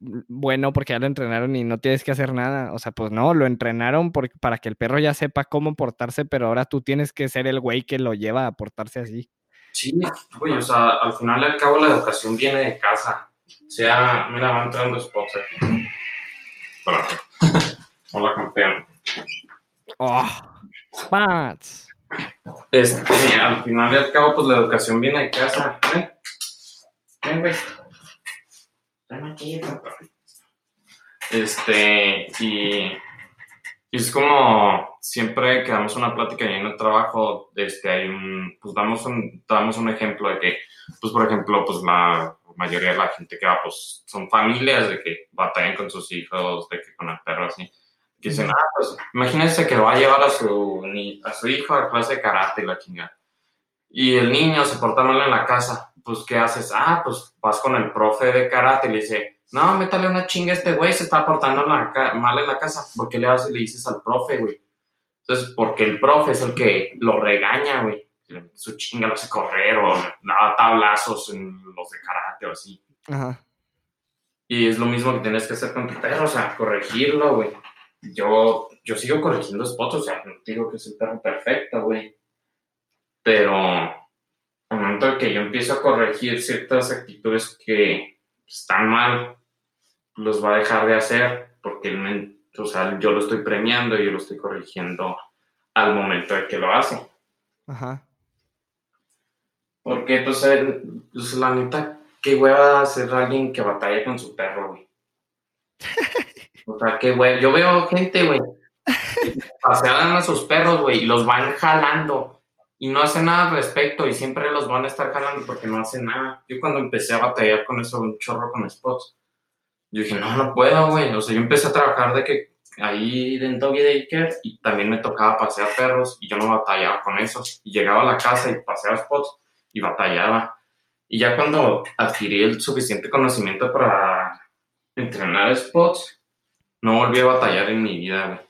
bueno porque ya lo entrenaron y no tienes que hacer nada. O sea, pues no, lo entrenaron por- para que el perro ya sepa cómo portarse, pero ahora tú tienes que ser el güey que lo lleva a portarse así. Sí, güey, o sea, al final y al cabo la educación viene de casa. O sea, mira, va entrando spots aquí. Hola. Hola, campeón. ¡Oh! ¡Spots! Este, al final y al cabo, pues la educación viene de casa. Ven, ven, güey. Este, y, y es como siempre que damos una plática y en el trabajo, este, hay un, pues damos un, damos un ejemplo de que, pues por ejemplo, pues la mayoría de la gente que va, pues son familias de que batallan con sus hijos, de que con el perro así. Que dicen, ah, pues imagínense que va a llevar a su, a su hijo a clase de karate y la chingada. Y el niño se porta mal en la casa. Pues, ¿qué haces? Ah, pues vas con el profe de karate y le dice, no, métale una chinga a este güey, se está portando mal en la casa. ¿Por qué le, haces, le dices al profe, güey? Entonces, porque el profe es el que lo regaña, güey. Su chinga lo hace correr o da tablazos en los de karate o así. Ajá. Y es lo mismo que tienes que hacer con tu perro, o sea, corregirlo, güey. Yo, yo sigo corrigiendo spots, o sea, no digo que es el perro perfecto, güey. Pero al momento de que yo empiezo a corregir ciertas actitudes que están mal, los va a dejar de hacer porque me- o sea, yo lo estoy premiando y yo lo estoy corrigiendo al momento de que lo hace. Ajá. Porque, pues, el- pues, la neta, qué hueva hacer alguien que batalla con su perro, güey. [laughs] O sea, qué hueva. Yo veo gente, güey, que pasean a sus perros, güey, y los van jalando. Y no hacen nada al respecto, y siempre los van a estar jalando porque no hacen nada. Yo cuando empecé a batallar con eso, un chorro con spots, yo dije, no, no puedo, güey. O sea, yo empecé a trabajar de que ahí en Doggy Daycare y también me tocaba pasear perros y yo no batallaba con esos. Y llegaba a la casa y paseaba spots y batallaba. Y ya cuando adquirí el suficiente conocimiento para entrenar spots, no volví a batallar en mi vida, güey.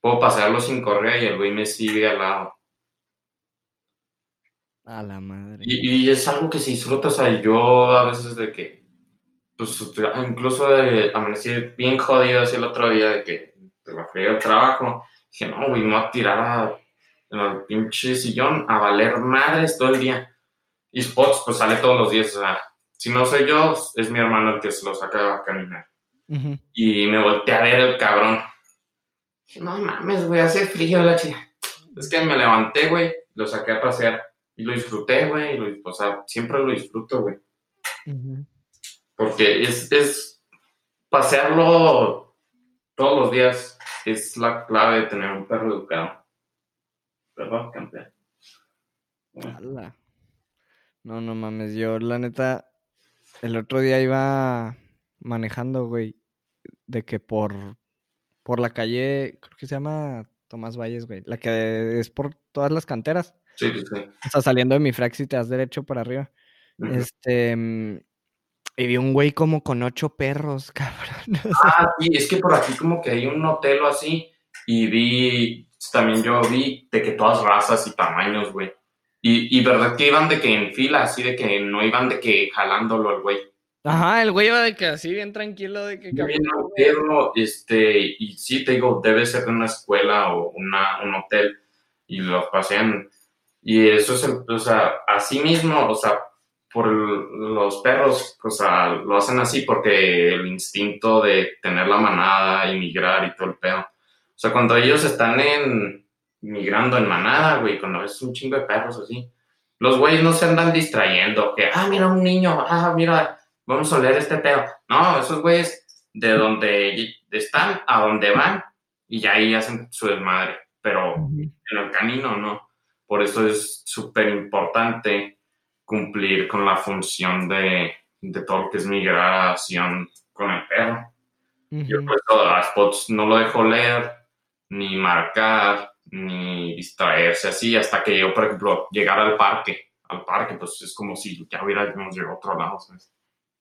Puedo pasearlo sin correa y el güey me sigue al lado. A la madre. Y, y es algo que se disfruta, o sea, yo a veces de que, pues incluso de amanecí bien jodido así el otro día de que te la fregué el trabajo. Dije, no, güey, me voy a tirar a- al pinche sillón a valer madres todo el día. Y Spots, pues sale todos los días, o sea, si no soy yo, es mi hermano el que se lo saca a caminar. Y me volteé a ver el cabrón. Dije, no mames, güey, hace frío la chica. Es que me levanté, güey, lo saqué a pasear. Y lo disfruté, güey. O sea, siempre lo disfruto, güey. Porque es, es pasearlo todos los días es la clave de tener un perro educado. ¿Verdad, campeón? Ala. No, no mames, yo la neta, el otro día iba manejando, güey, de que por, por la calle, creo que se llama Tomás Valles, güey. La que es por todas las canteras. Sí, sí, sí. O sea, saliendo de mi frax y te das derecho para arriba. Este. mm, Y vi un güey como con ocho perros, [laughs] cabrón. Ah, sí, es que por aquí como que hay un hotel o así y vi, también yo vi de que todas razas y tamaños, güey. Y, y verdad que iban de que en fila, así de que no iban de que jalándolo el güey. Ajá, el güey iba de que así bien tranquilo, de que güey. perro, este, y sí, te digo, debe ser de una escuela o una, un hotel y los pasean. Y eso es, o sea, así mismo, o sea, por los perros, o sea, lo hacen así porque el instinto de tener la manada y migrar y todo el pedo. O sea, cuando ellos están en, migrando en manada, güey, cuando ves un chingo de perros así, los güeyes no se andan distrayendo, que, ah, mira un niño, ah, mira, vamos a oler este pedo. No, esos güeyes de donde están a donde van y ya ahí hacen su desmadre, pero en el camino no. Por eso es súper importante cumplir con la función de, de todo lo que es migración con el perro. Yo Ujú. por eso a Spots no lo dejo leer, ni marcar, ni distraerse así, hasta que yo, por ejemplo, llegar al parque. Al parque, pues es como si ya hubiéramos llegado a otro lado, ¿sabes?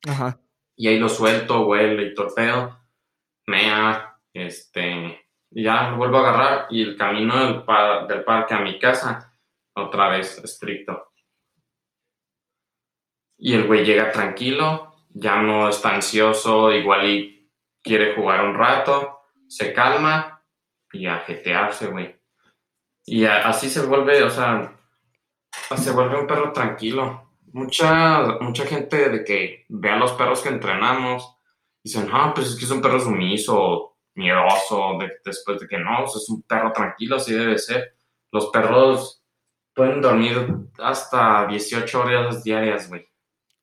Ajá. Y ahí lo suelto, huele y pedo, mea, este, y ya lo vuelvo a agarrar y el camino del, pa- del parque a mi casa, otra vez estricto. Y el güey llega tranquilo, ya no está ansioso, igual y quiere jugar un rato, se calma y a jetearse, güey. Y a- así se vuelve, o sea, se vuelve un perro tranquilo. Mucha, mucha gente de que ve a los perros que entrenamos dicen, ah, pues es que es un perro sumiso, miedoso, de- después de que no, es un perro tranquilo, así debe ser. Los perros pueden dormir hasta 18 horas diarias, güey.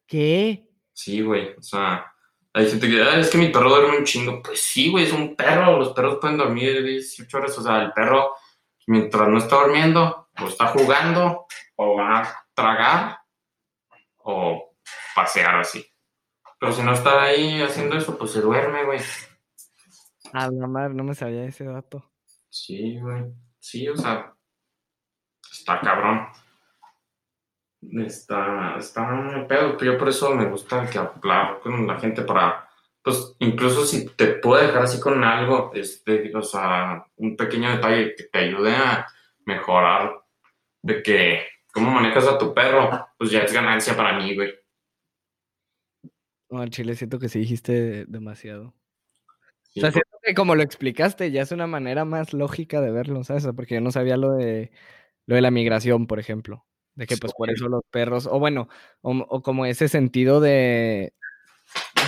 ¿Qué? Sí, güey, o sea, hay gente que, "Ah, es que mi perro duerme un chingo. Pues sí, güey, es un perro, los perros pueden dormir 18 horas, o sea, el perro, mientras no está durmiendo, o está jugando, o va a tragar, o pasear así. Pero si no está ahí haciendo eso, pues se duerme, güey. A la madre, no me sabía ese dato. Sí, güey. Sí, o sea, está cabrón. Está, está pedo. Yo por eso me gusta que hablar con la gente para, pues, incluso si te puedo dejar así con algo, este, o sea, un pequeño detalle que te ayude a mejorar de que cómo manejas a tu perro, pues ya es ganancia para mí, güey. No, al chile siento que sí dijiste demasiado. Sí, O sea, siento que como lo explicaste, ya es una manera más lógica de verlo, ¿sabes? Porque yo no sabía lo de lo de la migración, por ejemplo. De que pues por eso los perros, o bueno, o, o como ese sentido de,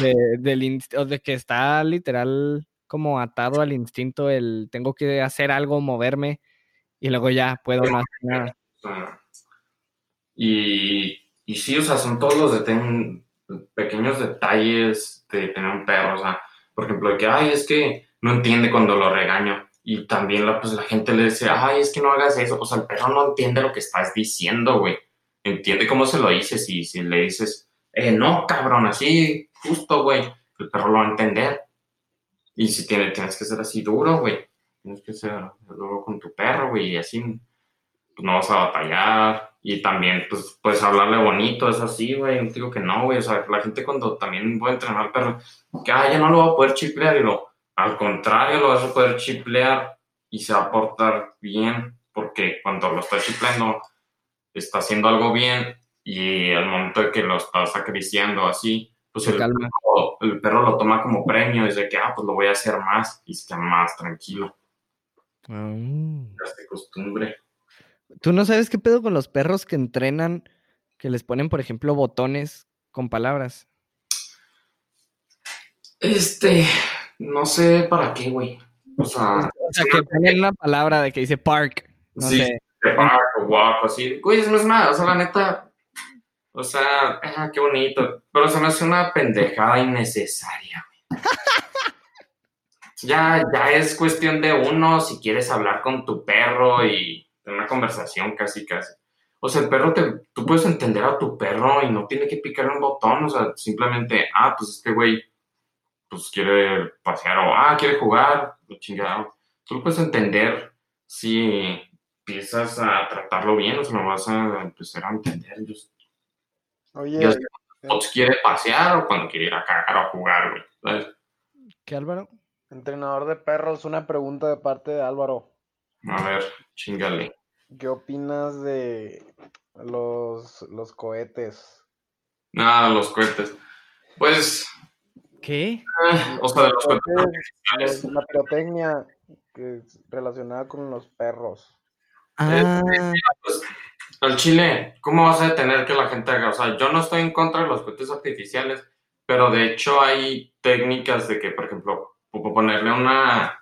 de, del de que está literal como atado al instinto el tengo que hacer algo, moverme, y luego ya puedo hacer nada. Y, y sí, o sea, son todos los deten- pequeños detalles de tener un perro. O sea, por ejemplo, que, ay, es que no entiende cuando lo regaño. Y también la, pues, la gente le dice, ay, es que no hagas eso. O sea, el perro no entiende lo que estás diciendo, güey. Entiende cómo se lo dices. Y si le dices, eh, no, cabrón, así, justo, güey, el perro lo va a entender. Y si tiene, tienes que ser así duro, güey. Tienes que ser duro con tu perro, güey, y así pues, no vas a batallar. Y también, pues, puedes hablarle bonito, es así, güey. No digo que no, güey. O sea, la gente cuando también voy a entrenar al perro, que, ah, ya no lo va a poder chiplear. Y lo, al contrario, lo vas a poder chiplear y se va a portar bien. Porque cuando lo estás chipleando, está haciendo algo bien. Y al momento de que lo estás acariciando así, pues Se el perro, el perro lo toma como premio. Y dice que, ah, pues lo voy a hacer más. Y se queda más tranquilo. Ah. De costumbre. ¿Tú no sabes qué pedo con los perros que entrenan, que les ponen, por ejemplo, botones con palabras? Este, no sé para qué, güey. O sea, O sea, que ponen una palabra de que dice park. No Sí. sé. de park o walk o así. Güey, eso no es nada. O sea, la neta, o sea, ah, qué bonito. Pero se me hace una pendejada innecesaria, güey. Ya, ya es cuestión de uno si quieres hablar con tu perro y una conversación casi, casi. O sea, el perro, te, tú puedes entender a tu perro y no tiene que picarle un botón. O sea, simplemente, ah, pues este güey, pues quiere pasear o, ah, quiere jugar, lo chingado. Tú lo puedes entender si empiezas a tratarlo bien, o sea, lo vas a empezar a entender. Yo, Oye, yo cuando Spots quiere pasear o cuando quiere ir a cagar o a jugar, güey. ¿sabes? ¿Qué, Álvaro? entrenador de perros, una pregunta de parte de Álvaro. A ver, chingale. ¿Qué opinas de los, los cohetes? Nada, los cohetes. Pues, ¿Qué? eh, o sea, de los cohetes Cohetes, artificiales. los- la pirotecnia que es relacionada con los perros. Ah, Pues, al chile, ¿cómo vas a detener que la gente haga? O sea, yo no estoy en contra de los cohetes artificiales, pero de hecho hay técnicas de que, por ejemplo, po- ponerle una,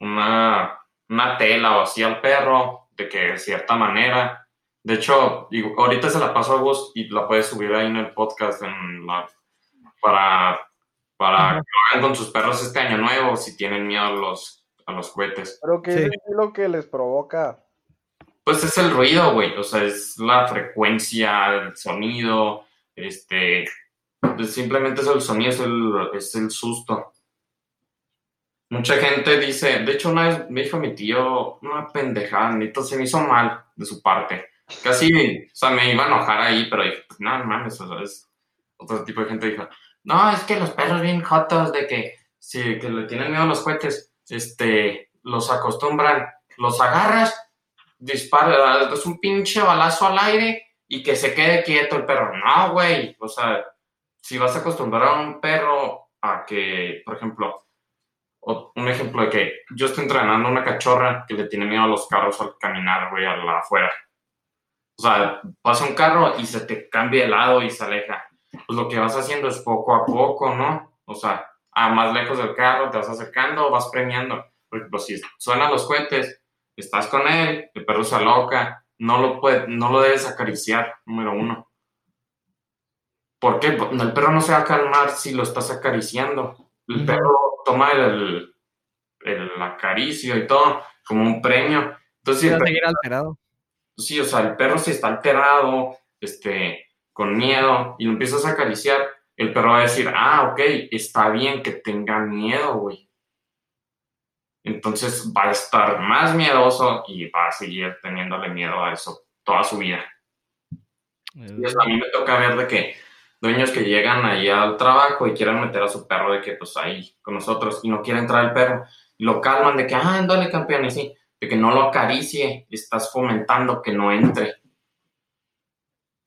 una, una tela o así al perro, de que de cierta manera. De hecho, digo, ahorita se la paso a vos y la puedes subir ahí en el podcast en la, para, para Ajá. que lo hagan con sus perros este año nuevo si tienen miedo a los, a los cohetes. Pero que Sí. es lo que les provoca. Pues es el ruido, güey. O sea, es la frecuencia, el sonido, este. pues simplemente es el sonido, es el, es el susto. Mucha gente dice, de hecho, una vez me dijo mi tío una pendejada, neta, se me hizo mal de su parte. Casi, o sea, me iba a enojar ahí, pero dije, pues, no, no mames, o sea, es otro tipo de gente dijo, no, es que los perros bien jotos de que, si que le tienen miedo a los cohetes, este, los acostumbran, los agarras dispara, es un pinche balazo al aire y que se quede quieto el perro. No, güey. O sea, si vas a acostumbrar a un perro a que, por ejemplo, un ejemplo de que yo estoy entrenando a una cachorra que le tiene miedo a los carros al caminar, güey, a la afuera. O sea, pasa un carro y se te cambia de lado y se aleja. Pues lo que vas haciendo es poco a poco, ¿no? O sea, a más lejos del carro, te vas acercando, vas premiando. Por ejemplo, si suenan los cohetes, estás con él, el perro se aloca, no lo, puede, no lo debes acariciar, número uno. ¿Por qué? Porque El perro no se va a calmar si lo estás acariciando. El perro toma el, el acaricio y todo como un premio. Entonces, si el perro- alterado. sí, o sea, el perro si está alterado, este, con miedo, y lo empiezas a acariciar, el perro va a decir, ah, ok, está bien que tenga miedo, güey. Entonces va a estar más miedoso y va a seguir teniéndole miedo a eso toda su vida. Y eso a mí me toca ver de que dueños que llegan ahí al trabajo y quieren meter a su perro de que pues ahí con nosotros y no quiere entrar el perro y lo calman de que, ah, ándale campeón, y sí, de que no lo acaricie, estás fomentando que no entre.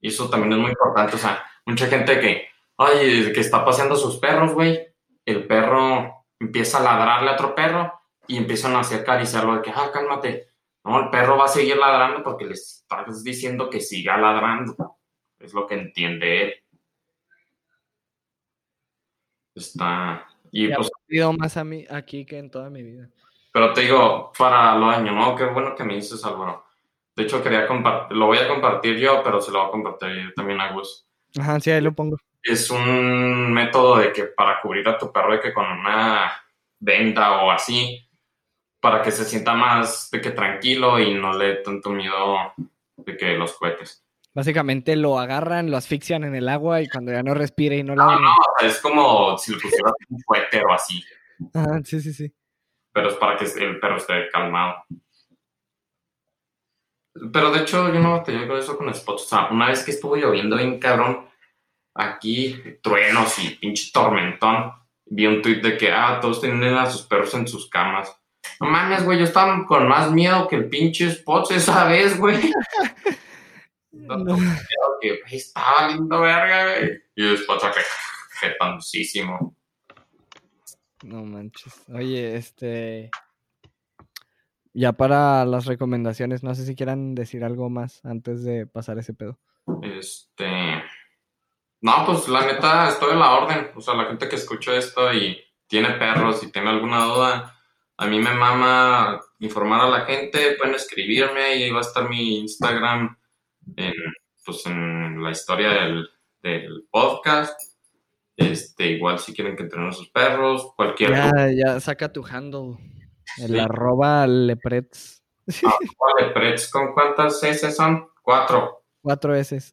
Y eso también es muy importante, o sea, mucha gente que, ay, que está paseando a sus perros, güey, el perro empieza a ladrarle a otro perro y empiezan a hacer acariciarlo de que, ah, cálmate. No, el perro va a seguir ladrando porque le estás diciendo que siga ladrando. Es lo que entiende él. Está. Y Ya pues, he más a mí aquí que en toda mi vida. pero te digo, para lo año, ¿no? Qué bueno que me dices, Álvaro. De hecho, quería compartir, lo voy a compartir yo, pero se lo voy a compartir también a Gus. Ajá, sí, ahí lo pongo. Es un método de que para cubrir a tu perro de que con una venda o así, para que se sienta más de que tranquilo y no le dé tanto miedo de que los cohetes. Básicamente lo agarran, lo asfixian en el agua y cuando ya no respire y no No, la no, o sea, es como si le pusieras un cohete o así. Ajá, sí, sí, sí. pero es para que el perro esté calmado. Pero de hecho, yo no batallé con eso con spots. O sea, una vez que estuvo lloviendo bien cabrón, aquí, truenos y pinche tormentón, vi un tweet de que, ah, todos tenían a sus perros en sus camas. No mames, güey, yo estaba con más miedo que el pinche spots esa vez, güey. [laughs] Miedo que estaba lindo verga, güey. Y el spots acá, jetoncísimo. No manches. Oye, este. Ya para las recomendaciones, no sé si quieran decir algo más antes de pasar ese pedo. Este. No, pues la neta, estoy en la orden. O sea, la gente que escucha esto y tiene perros y tiene alguna duda, a mí me mama informar a la gente. Pueden escribirme y ahí va a estar mi Instagram en, pues, en la historia del, del podcast. Este, igual si quieren que entrenen sus perros, cualquier Ya, ya saca tu handle. El Sí. [laughs] arroba leprets. ¿con cuántas S son? Cuatro. Cuatro S.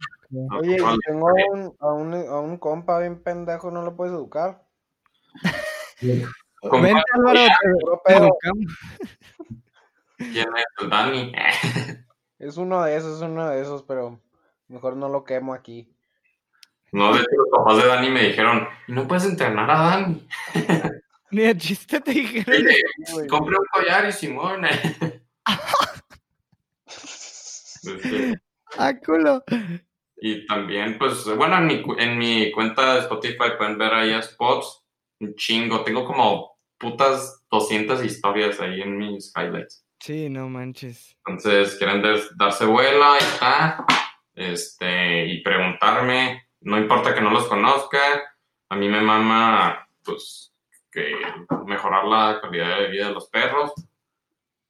Oye, y tengo a un, a, un, a un compa bien pendejo, ¿no lo puedes educar? [laughs] ¿Con Vente, Álvaro. ¿Quién es el Dani? [laughs] Es uno de esos, es uno de esos, pero mejor no lo quemo aquí. No, de hecho, los papás de Dani me dijeron, "¿Y no puedes entrenar a Dani. Ni el chiste te dijeron. Sí, un collar y. Este, [laughs] Ah, culo. y también, pues, bueno, en mi, cu- en mi cuenta de Spotify pueden ver ahí a spots. Un chingo. Tengo como putas 200 historias ahí en mis highlights. Sí, no manches. Entonces, quieren darse vuela y está. Este, y preguntarme. No importa que no los conozca. A mí me mama, pues, que mejorar la calidad de vida de los perros.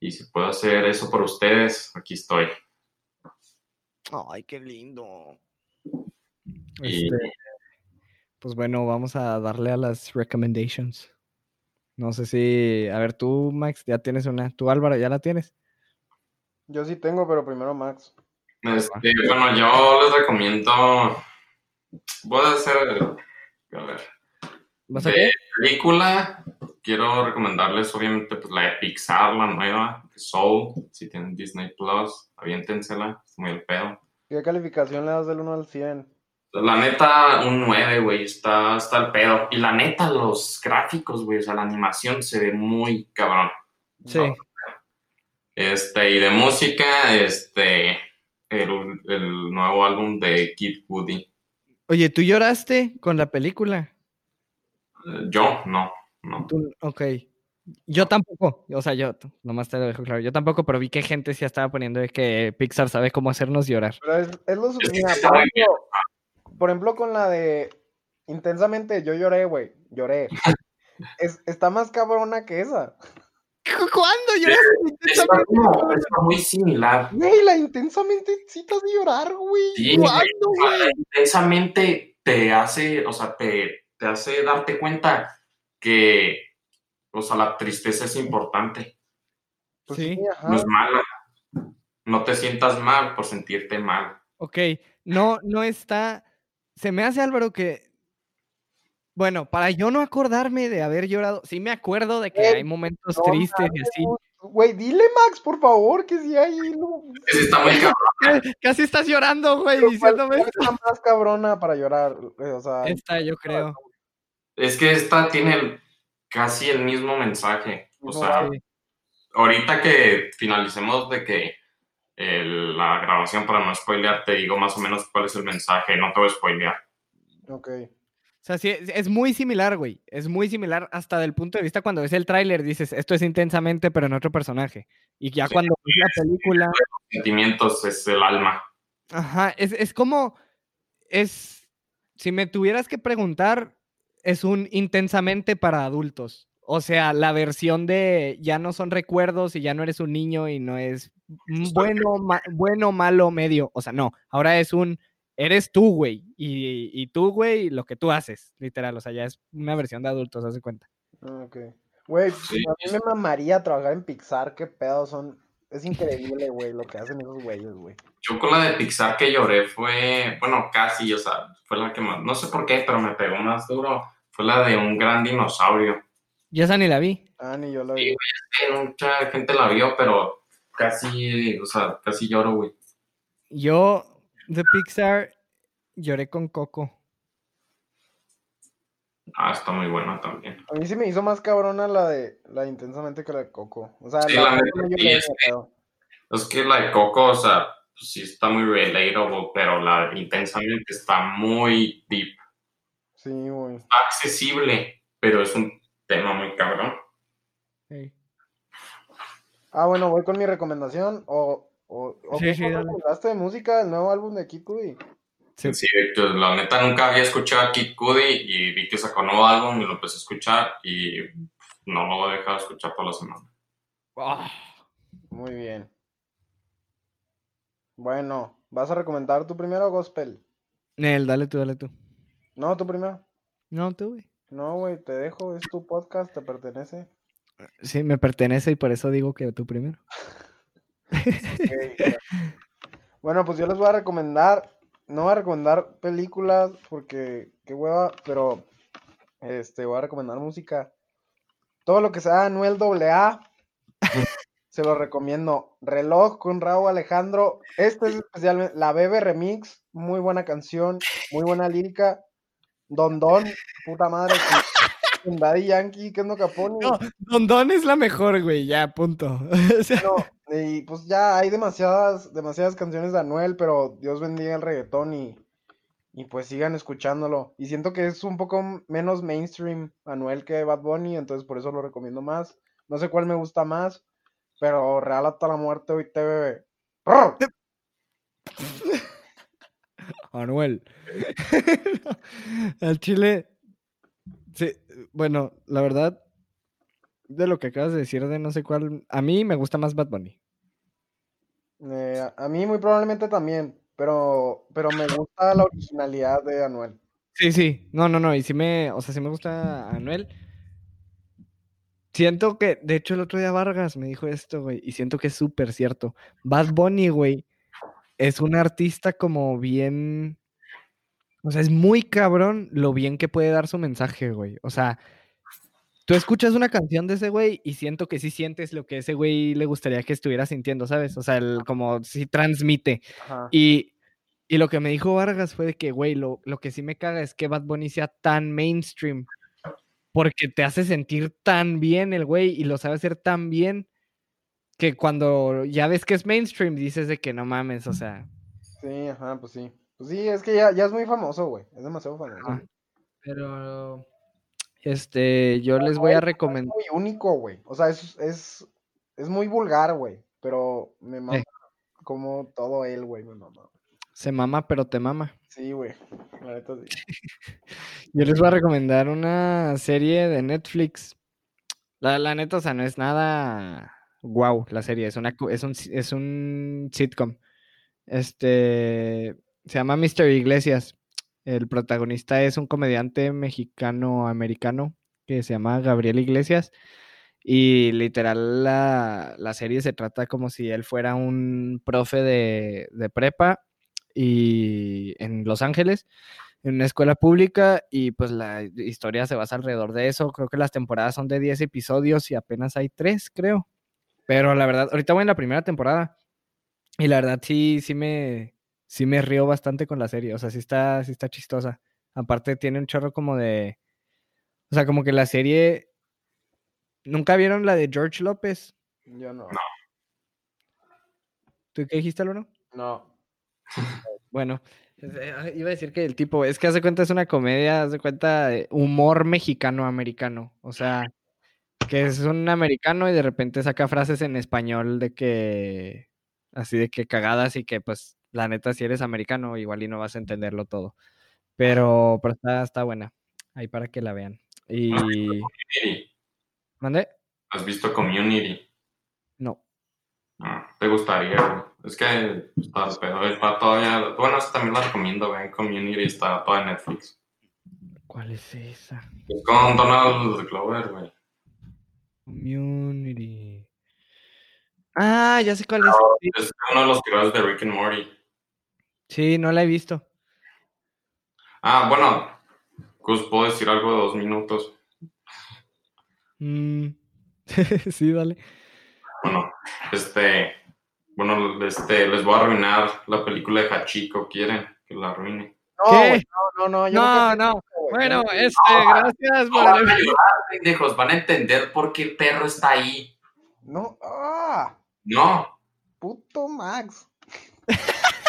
Y si puedo hacer eso por ustedes, aquí estoy. Ay, qué lindo. Y Este, pues bueno, vamos a darle a las recommendations. No sé si, a ver, tú, Max, ya tienes una. Tú, Álvaro, ya la tienes. Yo sí tengo, pero primero Max. Este, bueno, yo les recomiendo. Voy a hacer. A ver. ¿Vas a De qué? película, quiero recomendarles, obviamente, pues la de Pixar, la nueva, Soul. Si tienen Disney Plus, aviéntensela. Es muy el pedo. ¿Qué calificación le das del 1 al 100? La neta, un 9, güey. Está, está el pedo. Y la neta, los gráficos, güey. O sea, la animación se ve muy cabrón. Sí. Este, y de música, este. El, el nuevo álbum de Kid Cudi. Oye, ¿tú lloraste con la película? Eh, Yo, no, no. Tú- ok. Yo tampoco, o sea, yo, nomás te lo dejo claro, yo tampoco, pero vi que gente sí estaba poniendo de que Pixar sabe cómo hacernos llorar. Pero es, es lo Es suficiente. por, ejemplo, por ejemplo, con la de Intensamente, yo lloré, güey. Lloré. [laughs] Es, está más cabrona que esa. ¿Cu- [laughs] ¿Cuándo lloraste? Está muy similar. Güey, la intensamente sí te hace llorar, güey. Sí, ¿Cuándo, güey? güey? Intensamente te hace, o sea, te, te hace darte cuenta que, o sea, la tristeza es importante. Pues Sí. No es mala. No te sientas mal por sentirte mal. Ok, no, no está. Se me hace, Álvaro, que. Bueno, para yo no acordarme de haber llorado, sí me acuerdo de que hay momentos no tristes y así. Güey, dile, Max, por favor, que sí hay. Está muy cabrón. Casi estás llorando, güey, Pero, ¿cuál- diciéndome esto. más cabrona para llorar? O sea, Esta, yo creo. Es que esta tiene el- casi el mismo mensaje. O sea, Sí. ahorita que finalicemos de que el- la grabación, para no spoilear, te digo más o menos cuál es el mensaje. No te voy a spoilear. ok. O sea, sí, es, muy similar, güey. Es muy similar hasta del punto de vista cuando ves el tráiler, dices, esto es intensamente, pero en otro personaje. Y ya Sí. cuando ves la película, Sentimientos es el alma. ajá, es, es como, es, si me tuvieras que preguntar, es un intensamente para adultos. O sea, la versión de ya no son recuerdos y ya no eres un niño y no es bueno, ma- bueno, malo, medio. O sea, no, ahora es un, eres tú, güey. Y, y tú, güey, lo que tú haces, literal. O sea, ya es una versión de adultos, haz de cuenta. Ah, Ok. Güey, Sí, a mí me mamaría trabajar en Pixar, qué pedo son. Es increíble, güey, lo que hacen esos güeyes, güey. Yo con la de Pixar que lloré fue, bueno, casi, o sea, fue la que más, no sé por qué, pero me pegó más duro. Fue la de un gran dinosaurio. Ya esa ni la vi. Ah, ni yo Sí, vi. Eh, Mucha gente la vio, pero casi, o sea, casi lloro, güey. Yo, de Pixar, lloré con Coco. Ah, está muy buena también. A mí sí me hizo más cabrona la de la de intensamente que la de Coco. O sea, Sí, la la de yo sí, es que-. Es que la de Coco, o sea, pues sí está muy relatable, pero la de intensamente está muy deep. Sí, güey. Está accesible, pero es un tema muy cabrón. Ah, bueno, voy con mi recomendación. O, o, o Sí, ¿qué sí, de música del nuevo álbum de Kid Cudi? Sí. Sí, pues, la neta nunca había escuchado a Kid Cudi y vi que sacó un nuevo álbum y lo empecé a escuchar y no lo a dejar de escuchar por la semana. Ah, Muy bien. Bueno, ¿vas a recomendar tu primero gospel? Nel, dale tú, dale tú. No, tú primero. No, tú, güey. No, güey, te dejo, es tu podcast, te pertenece. Sí, me pertenece y por eso digo que tú primero. Bueno, pues yo les voy a recomendar, no voy a recomendar películas porque qué hueva, pero este voy a recomendar música. Todo lo que sea Anuel AA. [laughs] se lo recomiendo. Reloj con Raúl Alejandro. Este es especialmente la Bebe Remix. Muy buena canción, muy buena lírica. Don Don, puta madre. Daddy Yankee, que es no Capone. No, Don Don es la mejor, güey, ya, punto. [laughs] O sea, No, y pues ya hay demasiadas, demasiadas canciones de Anuel, pero Dios bendiga el reggaetón y, y pues sigan escuchándolo. Y siento que es un poco menos mainstream Anuel que Bad Bunny, entonces por eso lo recomiendo más. No sé cuál me gusta más, pero Real hasta la muerte hoy te bebe. [laughs] Anuel. [laughs] Al Chile. Sí, bueno, la verdad, de lo que acabas de decir de no sé cuál, a mí me gusta más Bad Bunny. Eh, a- a mí muy probablemente también, pero, pero me gusta la originalidad de Anuel. Sí, sí, no, no, no, y sí me, o sea, sí me gusta Anuel. Siento que, de hecho, el otro día Vargas me dijo esto, güey, y siento que es súper cierto. Bad Bunny, güey, es un artista como bien, o sea, es muy cabrón lo bien que puede dar su mensaje, güey. O sea, tú escuchas una canción de ese güey y siento que sí sientes lo que ese güey le gustaría que estuviera sintiendo, ¿sabes? O sea, el, como sí transmite. Ajá. Y, y lo que me dijo Vargas fue de que, güey, lo, lo que sí me caga es que Bad Bunny sea tan mainstream. Porque te hace sentir tan bien el güey y lo sabe hacer tan bien que cuando ya ves que es mainstream dices de que no mames, o sea. Sí, ajá, pues sí. Pues sí, es que ya, ya es muy famoso, güey. Es demasiado famoso. Ajá. Pero. Este, yo les voy a Es recomendar. muy único, güey. O sea, es, es, es muy vulgar, güey. Pero me mama Eh. como todo él, güey, me mama. Se mama, pero te mama. Sí, güey. La neta sí. [laughs] Yo les voy a recomendar una serie de Netflix. La, la neta, o sea, no es nada wow la serie, es una es un es un sitcom. Este se llama Mr. Iglesias. El protagonista es un comediante mexicano-americano que se llama Gabriel Iglesias. Y literal la, la serie se trata como si él fuera un profe de, de prepa y en Los Ángeles en una escuela pública y pues la historia se basa alrededor de eso. Creo que las temporadas son de 10 episodios y apenas hay 3, creo. Pero la verdad, ahorita voy en la primera temporada y la verdad sí, sí me, sí me río bastante con la serie. O sea, sí está, sí está chistosa. Aparte tiene un chorro como de... O sea, como que la serie... ¿Nunca vieron la de George López? Yo no. ¿Tú qué dijiste, Álvaro? No. Bueno, eh, iba a decir que el tipo, es que hace cuenta es una comedia, hace cuenta de humor mexicano-americano. O sea, que es un americano y de repente saca frases en español de que, así de que cagadas y que pues la neta si eres americano igual y no vas a entenderlo todo. Pero, pero está, está buena, ahí para que la vean. Y... ¿Mande? ¿Has visto Community? No. Ah, ¿Te gustaría, güey? Es que está, pero está todavía. Bueno, también la recomiendo, güey. Community está toda en Netflix. ¿Cuál es esa? Es con Donald Glover, güey. Community. Ah, ya sé cuál es. Sí, Es uno de los creadores de Rick and Morty. Sí, no la he visto. Ah, bueno, pues puedo decir algo de dos minutos. Mm, [laughs] sí, dale. Bueno, este. Bueno, este, les voy a arruinar la película de Hachiko. ¿Quieren que la arruine? No, no, no, no. yo No, no. Güey, Bueno, este, gracias por pendejos. Van a entender por qué el perro está ahí. No, ah, No. puto Max.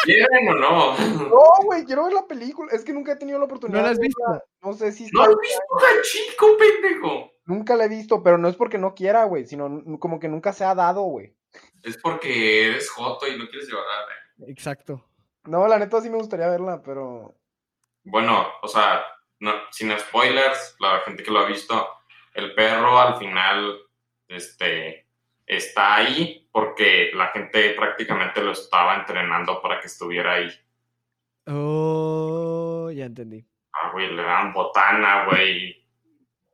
¿Quieren o no? No, güey, quiero ver la película. Es que nunca he tenido la oportunidad. ¿No la has visto? No sé si ¿No has visto Hachiko, pendejo? Nunca la he visto, pero no es porque no quiera, güey, sino como que nunca se ha dado, güey. Es porque eres joto y no quieres llorar. eh. Exacto. No, la neta sí me gustaría verla, pero Bueno, o sea, no, sin spoilers, la gente que lo ha visto, el perro al final este, está ahí porque la gente prácticamente lo estaba entrenando para que estuviera ahí. Oh, ya entendí. Ah, güey, le dan botana, güey,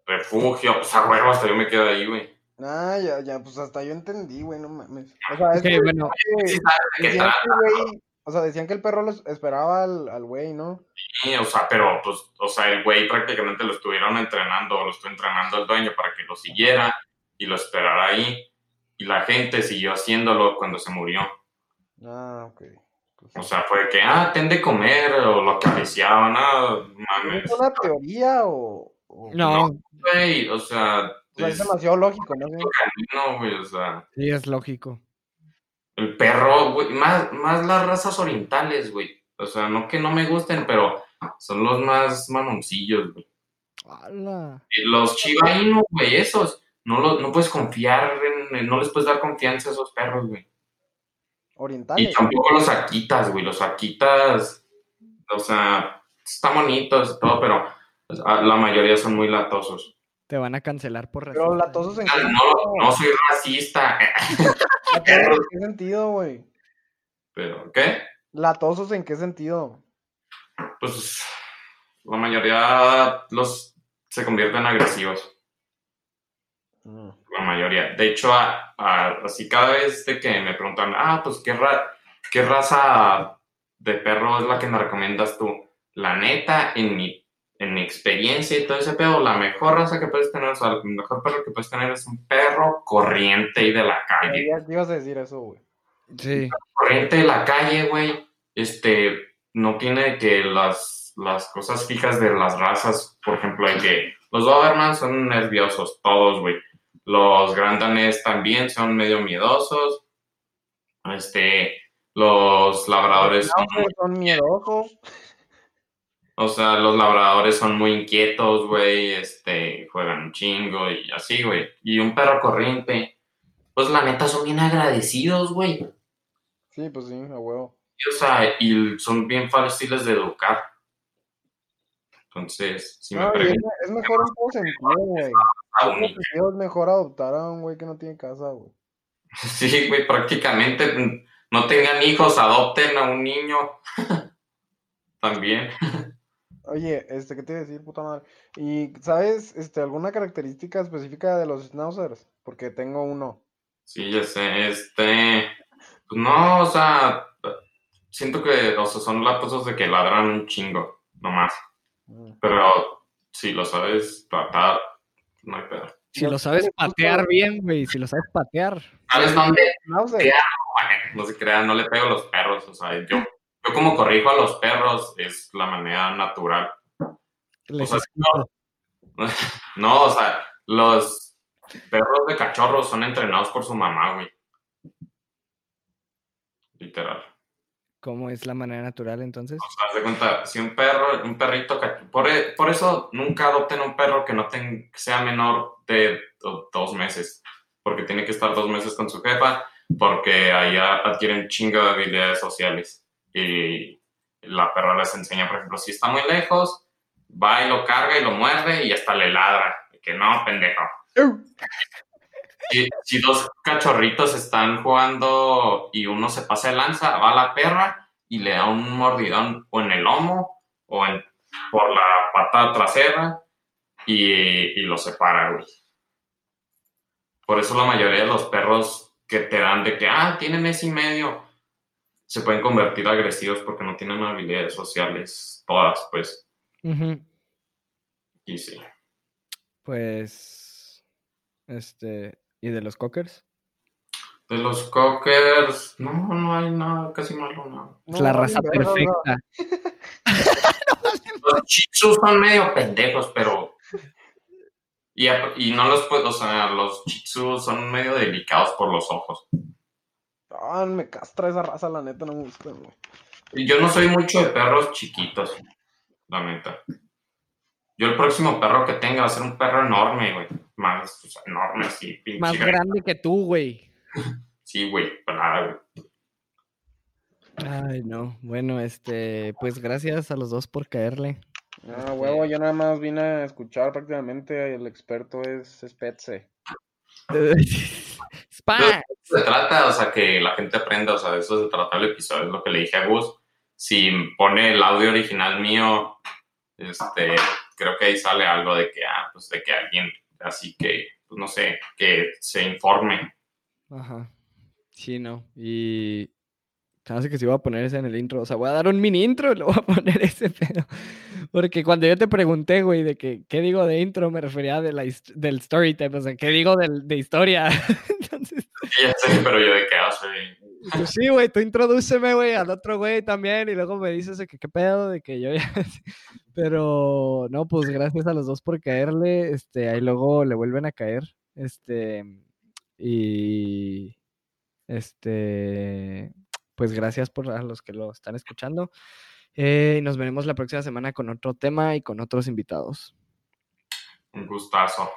refugio, pues a huevo, hasta yo me quedo ahí, güey. Ah, ya, ya, pues hasta yo entendí, güey, no mames. O sea, es Ok, que, bueno, güey, Sí sabes de qué trata, que o sea, decían que el perro los esperaba al, al güey, ¿no? Sí, o sea, pero pues, o sea, el güey prácticamente lo estuvieron entrenando, lo estuvo entrenando el dueño para que lo siguiera y lo esperara ahí. y la gente siguió haciéndolo cuando se murió. Ah, ok. Pues O sea, fue que, ah, ten de comer, o lo acariciaban, ah, ¿Es mames. una teoría o...? o- No, Güey, o sea, O sea, es es demasiado lógico, ¿no? Sí. canino, güey, o sea, sí, es lógico. El perro, güey, más, más las razas orientales, güey. O sea, no que no me gusten, pero son los más mamoncillos, güey. ¡Hala! Y Los Shiba Inu, güey, esos, no, los, no puedes confiar, en, no les puedes dar confianza a esos perros, güey. Y Orientales. tampoco los Akitas, güey, los Akitas, o sea, están bonitos y todo, pero o sea, la mayoría son muy latosos. Te van a cancelar por Pero racista. latosos en Ah, No, no soy racista, ¿Latosos [laughs] en qué sentido, güey? pero ¿qué? ¿Latosos en qué sentido? Pues la mayoría los se convierten agresivos. Mm. la mayoría. De hecho, a- a- así cada vez de que me preguntan, ah, pues ¿qué, ra- qué raza de perro es la que me recomiendas tú. La neta, en mi, en mi experiencia y todo ese pedo, la mejor raza que puedes tener, o sea, el mejor perro que puedes tener es un perro corriente y de la calle. Ya ibas a decir eso, güey. Sí. Corriente de la calle, güey, este, no tiene que las, las cosas fijas de las razas, por ejemplo, hay que los Doberman son nerviosos, todos, güey. Los Grand Danés también son medio miedosos. Este, los labradores son No, son miedosos. O sea, los labradores son muy inquietos, güey, este, juegan un chingo y así, güey. Y un perro corriente, pues la neta son bien agradecidos, güey. Sí, pues sí, a huevo. Y, o sea, y son bien fáciles de educar. Entonces, si me No, preguntan, es mejor en todo sentido, güey. es mejor adoptar a un güey que no tiene casa, güey. [laughs] sí, güey, prácticamente mm, no tengan hijos, adopten a un niño. [laughs] También. [laughs] Oye, este, ¿qué te iba a decir, puta madre? ¿Y sabes, este, alguna característica específica de los schnauzers? Porque tengo uno. Sí, ya sé, este, pues no, o sea, siento que, o sea, son latosos de que ladran un chingo, nomás. Mm. Pero si lo sabes tratar, no hay pedo. Si lo sabes sé, patear bien, güey, si lo sabes patear. ¿Sabes dónde? Ya. Bueno, no se crean, no le pego a los perros, o sea, yo, yo como corrijo a los perros es la manera natural. Sea. [laughs] No, o sea, los perros de cachorros son entrenados por su mamá, güey. Literal. ¿Cómo es la manera natural entonces? O sea, de cuenta, si un perro, un perrito, por, e- por eso nunca adopten un perro que no ten- que sea menor de do- dos meses, porque tiene que estar dos meses con su jefa, porque allá adquieren chingo de habilidades sociales. Y la perra les enseña, por ejemplo, si está muy lejos, va y lo carga y lo muerde y hasta le ladra. Que no, pendejo. Si, si dos cachorritos están jugando y uno se pasa de lanza, va la perra y le da un mordidón o en el lomo o en, por la pata trasera y, y lo separa, güey. Por eso la mayoría de los perros que te dan de que, ah, tiene mes y medio, se pueden convertir agresivos porque no tienen habilidades sociales todas, pues. Y sí. Pues, este, ¿y de los cockers? De los cockers, no, no hay nada, casi malo, no. Es la No, raza perfecta. [laughs] Los chitsus son medio pendejos, pero. Y, y no los puedo, o sea, los chitsus son medio delicados por los ojos. Ah, me castra esa raza, la neta, no me gusta, güey. Y yo no soy mucho de perros chiquitos, la neta. Yo el próximo perro que tenga va a ser un perro enorme, güey. Más, o sea, enorme, así, pinche. Más grande. grande que tú, güey. [laughs] Sí, güey, pelada, güey. Ay, no. Bueno, este, pues gracias a los dos por caerle. Ah, huevo, yo nada más vine a escuchar prácticamente, el experto es Spetze. [laughs] Se trata, o sea, que la gente aprenda, o sea, de eso se trata el episodio, es lo que le dije a Gus. Si pone el audio original mío, este, creo que ahí sale algo de que, ah, pues de que alguien, así que, pues no sé, que se informe. Ajá. Sí, no. Y Así que sí voy a poner ese en el intro. O sea, voy a dar un mini intro y [laughs] lo voy a poner ese pedo. Porque cuando yo te pregunté, güey, de que, qué digo de intro, me refería de la, del storytime. O sea, qué digo del- de historia. [laughs] Entonces, ya sé, pero yo de qué hace. pues sí, güey, tú introdúceme, güey, al otro güey también. Y luego me dices de que qué pedo, de que yo ya. [laughs] Pero no, pues gracias a los dos por caerle. Este, ahí luego le vuelven a caer. Este, y. Este, pues gracias por a los que lo están escuchando. Eh, nos veremos la próxima semana con otro tema y con otros invitados. Un gustazo.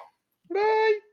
Bye.